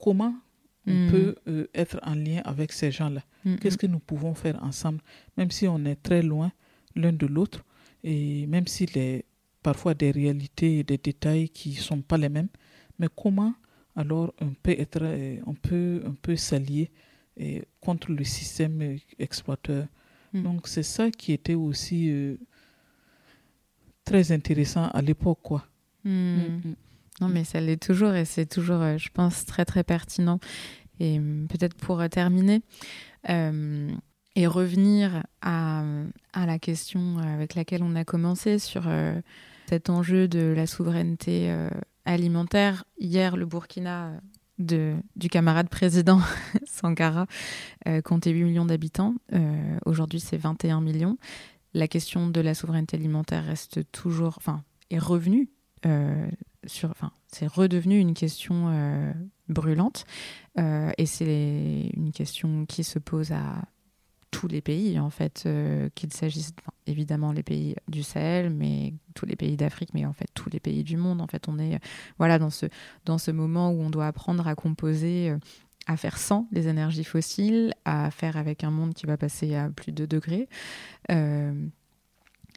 comment on mm. peut être en lien avec ces gens-là. Qu'est-ce que nous pouvons faire ensemble, même si on est très loin, l'un de l'autre, et même s'il est parfois des réalités et des détails qui ne sont pas les mêmes, mais comment alors on peut être, euh, on peut, on peut s'allier euh, contre le système exploiteur? Hmm. Donc c'est ça qui était aussi euh, très intéressant à l'époque, quoi.
Hmm. Hmm, non, mais ça l'est toujours et c'est toujours, je pense, très très pertinent. Et peut-être pour terminer, et revenir à, la question avec laquelle on a commencé sur euh, cet enjeu de la souveraineté euh, alimentaire. Hier, le Burkina du camarade président Sankara euh, comptait 8 millions d'habitants. Aujourd'hui, c'est 21 millions. La question de la souveraineté alimentaire reste toujours, enfin, est revenue c'est redevenu une question brûlante et c'est une question qui se pose à tous les pays, en fait, euh, qu'il s'agisse évidemment les pays du Sahel, mais tous les pays d'Afrique, mais en fait tous les pays du monde. En fait, on est voilà dans ce dans ce moment où on doit apprendre à composer, euh, à faire sans les énergies fossiles, à faire avec un monde qui va passer à plus de degrés. Euh,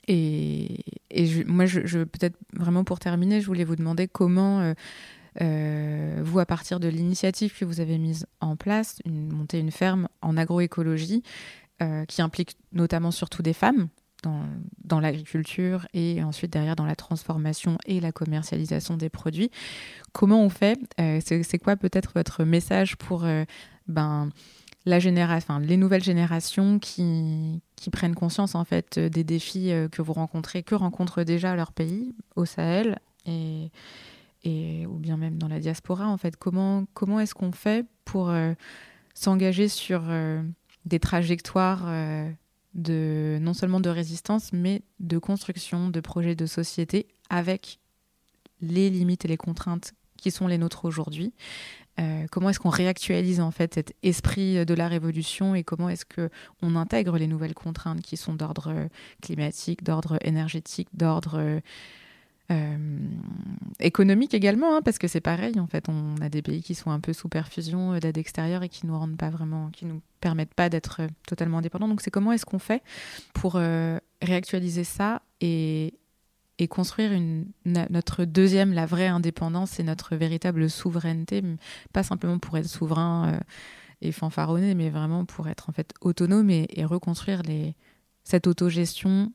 et, moi, peut-être vraiment pour terminer, je voulais vous demander comment vous, à partir de l'initiative que vous avez mise en place, une, monter une ferme en agroécologie, euh, qui implique notamment surtout des femmes dans, dans l'agriculture et ensuite derrière dans la transformation et la commercialisation des produits. Comment on fait euh, C'est quoi peut-être votre message pour euh, ben, les nouvelles générations qui, prennent conscience en fait des défis que vous rencontrez, que rencontrent déjà leur pays au Sahel et, ou bien même dans la diaspora en fait. Comment est-ce qu'on fait pour s'engager sur des trajectoires euh, de non seulement de résistance, mais de construction de projets de société avec les limites et les contraintes qui sont les nôtres aujourd'hui? Euh, comment est-ce qu'on réactualise en fait cet esprit de la révolution et comment est-ce que on intègre les nouvelles contraintes qui sont d'ordre climatique, d'ordre énergétique, d'ordre euh, économique également, hein, parce que c'est pareil, en fait, on a des pays qui sont un peu sous perfusion euh, d'aide extérieure et qui nous rendent pas vraiment, nous permettent pas d'être euh, totalement indépendants. Donc, c'est comment est-ce qu'on fait pour réactualiser ça et construire notre deuxième, la vraie indépendance et notre véritable souveraineté, pas simplement pour être souverain et fanfaronner, mais vraiment pour être en fait autonome et, reconstruire les, cette autogestion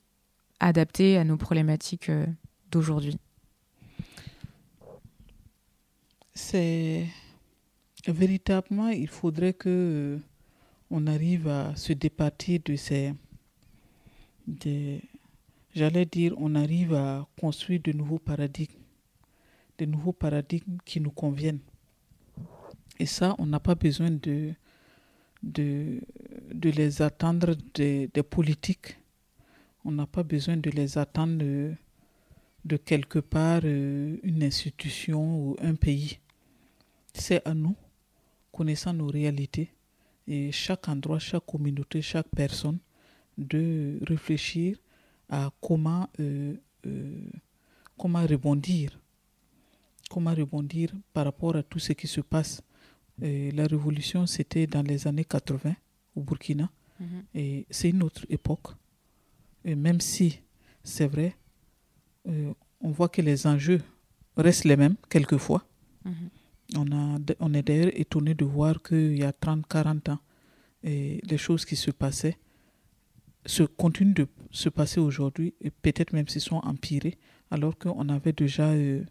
adaptée à nos problématiques d'aujourd'hui.
C'est véritablement, il faudrait que euh, on arrive à se départir de ces, j'allais dire, on arrive à construire de nouveaux paradigmes, de nouveaux paradigmes qui nous conviennent. Et ça, on n'a pas besoin de, de, de les attendre des, des politiques. On n'a pas besoin de les attendre de quelque part euh, une institution ou un pays. C'est à nous, connaissant nos réalités, et chaque endroit, chaque communauté, chaque personne, de réfléchir à comment, euh, euh, comment rebondir comment rebondir par rapport à tout ce qui se passe. la révolution, c'était dans les années 80 au Burkina. Mhm. Et c'est une autre époque. Et même si, c'est vrai, euh, on voit que les enjeux restent les mêmes quelquefois. Mhm. On, a, on est d'ailleurs étonné de voir qu'il y a 30, 40 ans, et les choses qui se passaient se continuent de se passer aujourd'hui, et peut-être même s'ils sont empirés, alors qu'on avait déjà, euh,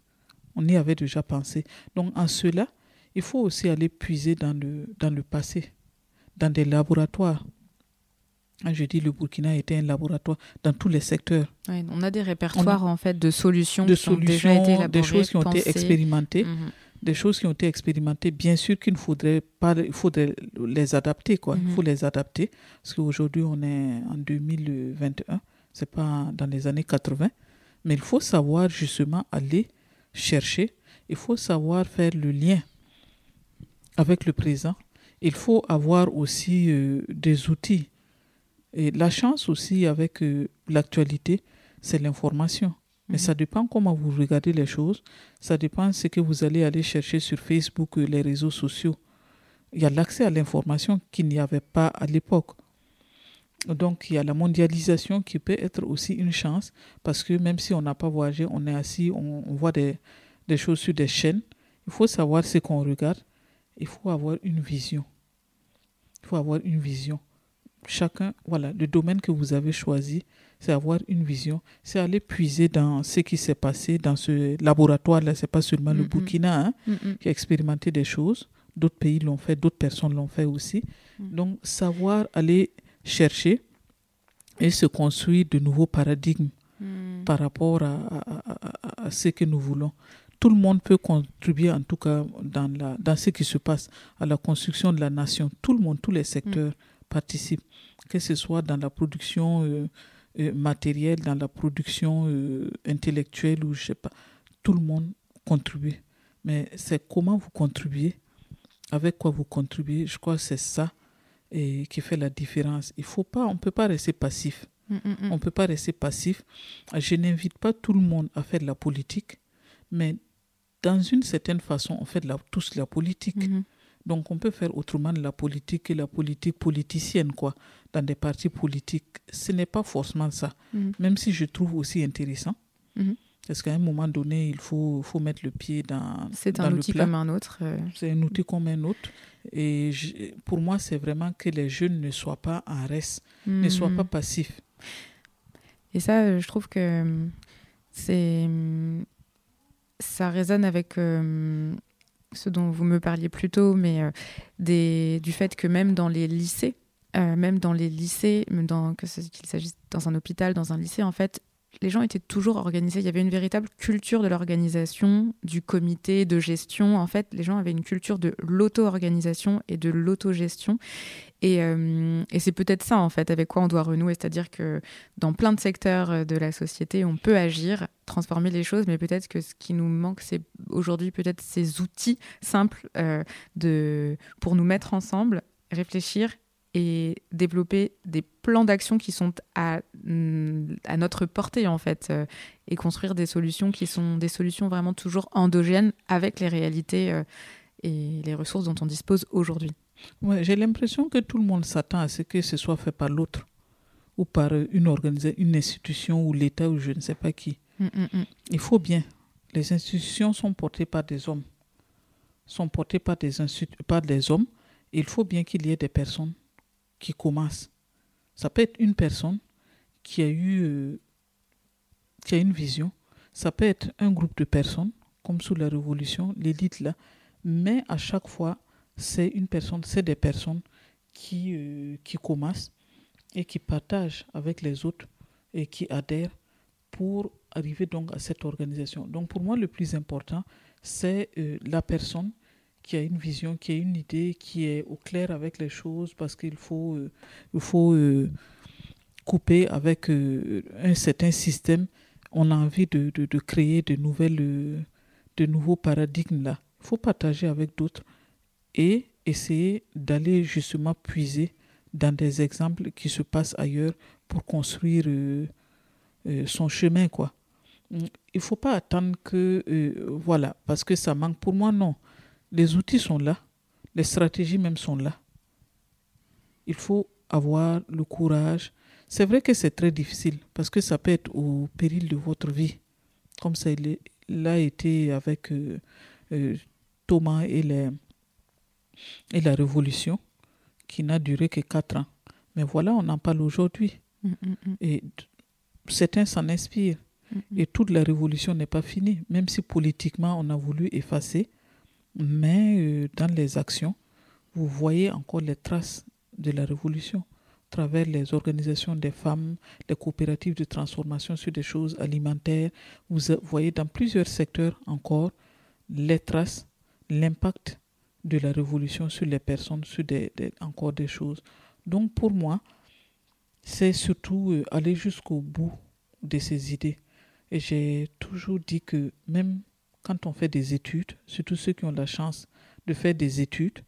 on y avait déjà pensé. Donc en cela, il faut aussi aller puiser dans le, dans le passé, dans des laboratoires je dis le Burkina était un laboratoire dans tous les secteurs.
on a des répertoires en fait de solutions
de qui solutions, déjà été des choses qui ont été expérimentées, mhm. Des choses qui ont été expérimentées. Bien sûr qu'il ne faudrait pas, il faudrait les adapter quoi. Il mhm. faut les adapter parce qu'aujourd'hui on est en 2021, c'est pas dans les années 80, mais il faut savoir justement aller chercher. Il faut savoir faire le lien avec le présent. Il faut avoir aussi euh, des outils et la chance aussi avec euh, l'actualité, c'est l'information. Mais ça dépend comment vous regardez les choses. Ça dépend ce que vous allez aller chercher sur Facebook, euh, les réseaux sociaux. Il y a l'accès à l'information qu'il n'y avait pas à l'époque. Donc, il y a la mondialisation qui peut être aussi une chance parce que même si on n'a pas voyagé, on est assis, on, voit des, choses sur des chaînes. Il faut savoir ce qu'on regarde. Il faut avoir une vision. Il faut avoir une vision chacun, voilà, le domaine que vous avez choisi, c'est avoir une vision, c'est aller puiser dans ce qui s'est passé dans ce laboratoire-là. C'est pas seulement le Burkina hein, qui a expérimenté des choses. D'autres pays l'ont fait, d'autres personnes l'ont fait aussi. Mm. Donc, savoir aller chercher et se construire de nouveaux paradigmes mm. par rapport à, ce que nous voulons. Tout le monde peut contribuer, en tout cas, dans, la, dans ce qui se passe, à la construction de la nation. Tout le monde, tous les secteurs. Mm participent, que ce soit dans la production euh, euh, matérielle, dans la production euh, intellectuelle ou je sais pas. Tout le monde contribue. Mais c'est comment vous contribuez, avec quoi vous contribuez? Je crois que c'est ça et qui fait la différence. Il faut pas, on peut pas rester passif. Mm, mm, mm. On peut pas rester passif. Je n'invite pas tout le monde à faire de la politique, mais dans une certaine façon, on fait de la, tous la politique. Mm-hmm. Donc on peut faire autrement de la politique et la politique politicienne, quoi, dans des partis politiques. Ce n'est pas forcément ça, mhm. même si je trouve aussi intéressant. Mhm. Parce qu'à un moment donné, il faut, faut mettre le pied dans.
C'est un outil comme un autre. Euh.
C'est un outil comme un autre. Et pour moi, c'est vraiment que les jeunes ne soient pas en reste, ne soient mhm. pas passifs.
Et ça, euh, je trouve que euh, c'est. Ça résonne avec ce dont vous me parliez plus tôt, mais euh, du fait que même dans les lycées, euh, même dans les lycées, qu'il s'agisse dans un hôpital, dans un lycée, en fait, les gens étaient toujours organisés. Il y avait une véritable culture de l'organisation, du comité de gestion. En fait, les gens avaient une culture de l'auto-organisation et de l'autogestion. Et, euh, et c'est peut-être ça, en fait, avec quoi on doit renouer. C'est-à-dire que dans plein de secteurs de la société, on peut agir, transformer les choses, mais peut-être que ce qui nous manque, c'est aujourd'hui peut-être ces outils simples euh, de, pour nous mettre ensemble, réfléchir et développer des plans d'action qui sont à, mm, notre portée en fait euh, et construire des solutions qui sont des solutions vraiment toujours endogènes avec les réalités euh, et les ressources dont on dispose aujourd'hui.
Ouais, J'ai l'impression que tout le monde s'attend à ce que ce soit fait par l'autre ou par une organisation, une institution ou l'État ou je ne sais pas qui. Mm, mm, Il faut bien. Les institutions sont portées par des hommes, sont portées par des, par des hommes. Il faut bien qu'il y ait des personnes qui commence. Ça peut être une personne qui a eu euh, qui a une vision. Ça peut être un groupe de personnes, comme sous la Révolution, l'élite là. Mais à chaque fois, c'est une personne, c'est des personnes qui, euh, qui commencent et qui partagent avec les autres et qui adhèrent pour arriver donc à cette organisation. Donc pour moi, le plus important, c'est euh, la personne qui a une vision, qui a une idée, qui est au clair avec les choses, parce qu'il faut, euh, il faut couper avec un certain système. On a envie de, de, de créer de, nouvelles, de nouveaux paradigmes là. Il faut partager avec d'autres et essayer d'aller justement puiser dans des exemples qui se passent ailleurs pour construire son chemin, quoi. il ne faut pas attendre que, euh, voilà, parce que ça manque. Pour moi, non. Les outils sont là, les stratégies même sont là. Il faut avoir le courage. C'est vrai que c'est très difficile parce que ça peut être au péril de votre vie, comme ça l'a été avec euh, euh, Thomas et, les, et la Révolution, qui n'a duré que quatre ans. Mais voilà, on en parle aujourd'hui. Mm, mm, mm. Et certains s'en inspirent. Et toute la révolution n'est pas finie, même si politiquement on a voulu effacer. Mais euh, dans les actions, vous voyez encore les traces de la révolution à travers les organisations des femmes, les coopératives de transformation sur des choses alimentaires. Vous voyez dans plusieurs secteurs encore les traces, l'impact de la révolution sur les personnes, sur des, encore des choses. Donc pour moi, c'est surtout euh, aller jusqu'au bout de ces idées. Et j'ai toujours dit que même quand on fait des études, surtout ceux qui ont la chance de faire des études,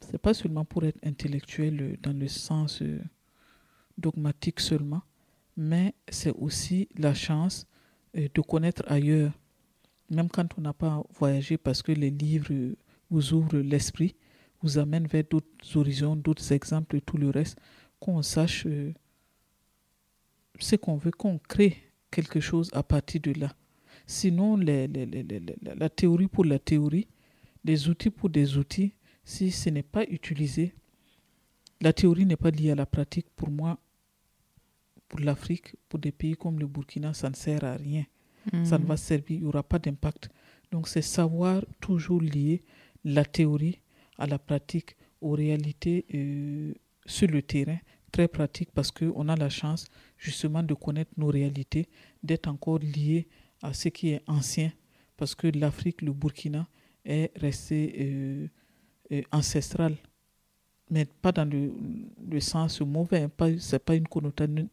c'est pas seulement pour être intellectuel euh, dans le sens euh, dogmatique seulement, mais c'est aussi la chance de connaître ailleurs, même quand on n'a pas voyagé, parce que les livres vous ouvrent l'esprit, vous amènent vers d'autres horizons, d'autres exemples et tout le reste qu'on sache euh, ce qu'on veut, qu'on crée quelque chose à partir de là. Sinon, la théorie pour la théorie, les outils pour des outils, si ce n'est pas utilisé, la théorie n'est pas liée à la pratique. Pour moi, pour l'Afrique, pour des pays comme le Burkina, ça ne sert à rien. Ça ne hmm. va servir, il n'y aura pas d'impact. Donc, c'est savoir toujours lier la théorie à la pratique, aux réalités euh, sur le terrain, très pratique parce qu'on a la chance justement de connaître nos réalités, d'être encore lié à ce qui est ancien, parce que l'Afrique, le Burkina, est resté euh, euh, ancestral, mais pas dans le, sens mauvais, hein, ce n'est pas une connotation,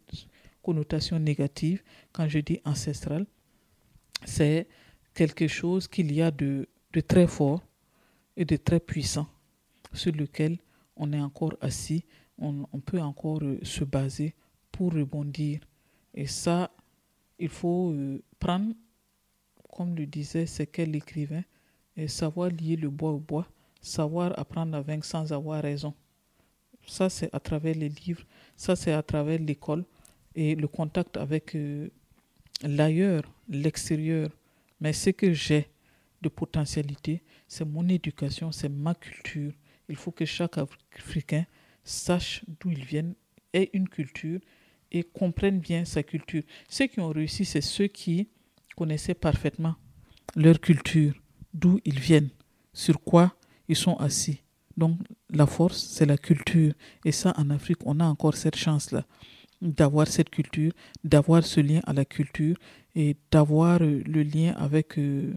connotation négative. Quand je dis ancestral, c'est quelque chose qu'il y a de, de très fort et de très puissant sur lequel on est encore assis on, peut encore euh, se baser pour rebondir. Et ça, il faut euh, prendre, comme le disait c'est quel écrivain, et savoir lier le bois au bois, savoir apprendre à vaincre sans avoir raison. Ça, c'est à travers les livres, ça, c'est à travers l'école et le contact avec euh, l'ailleurs, l'extérieur. Mais ce que j'ai de potentialité, c'est mon éducation, c'est ma culture. Il faut que chaque Africain sache d'où ils viennent, aient une culture et comprennent bien sa culture. Ceux qui ont réussi, c'est ceux qui connaissaient parfaitement leur culture, d'où ils viennent, sur quoi ils sont assis. Donc la force, c'est la culture. Et ça, en Afrique, on a encore cette chance-là d'avoir cette culture, d'avoir ce lien à la culture et d'avoir euh, le lien avec euh,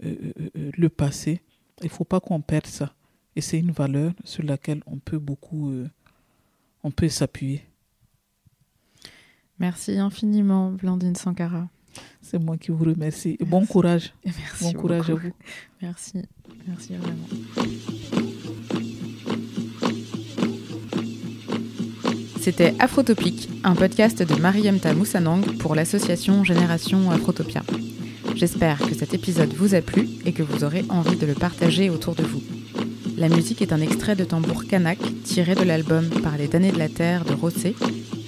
le passé. Il ne faut pas qu'on perde ça. Et c'est une valeur sur laquelle on peut beaucoup, euh, on peut s'appuyer.
Merci infiniment, Blandine Sankara.
C'est moi qui vous remercie. Et bon courage.
merci
bon courage à vous.
Merci. Merci vraiment. C'était Afrotopique, un podcast de Mariemta Moussanang pour l'association Génération Afrotopia. J'espère que cet épisode vous a plu et que vous aurez envie de le partager autour de vous. La musique est un extrait de tambour kanak tiré de l'album Par les damnés de la terre de Rossé.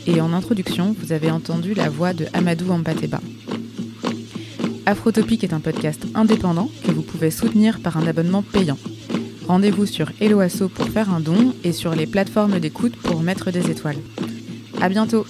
Et en introduction, vous avez entendu la voix de Amadou Ampateba. Afrotopique est un podcast indépendant que vous pouvez soutenir par un abonnement payant. Rendez-vous sur Eloasso pour faire un don et sur les plateformes d'écoute pour mettre des étoiles. À bientôt!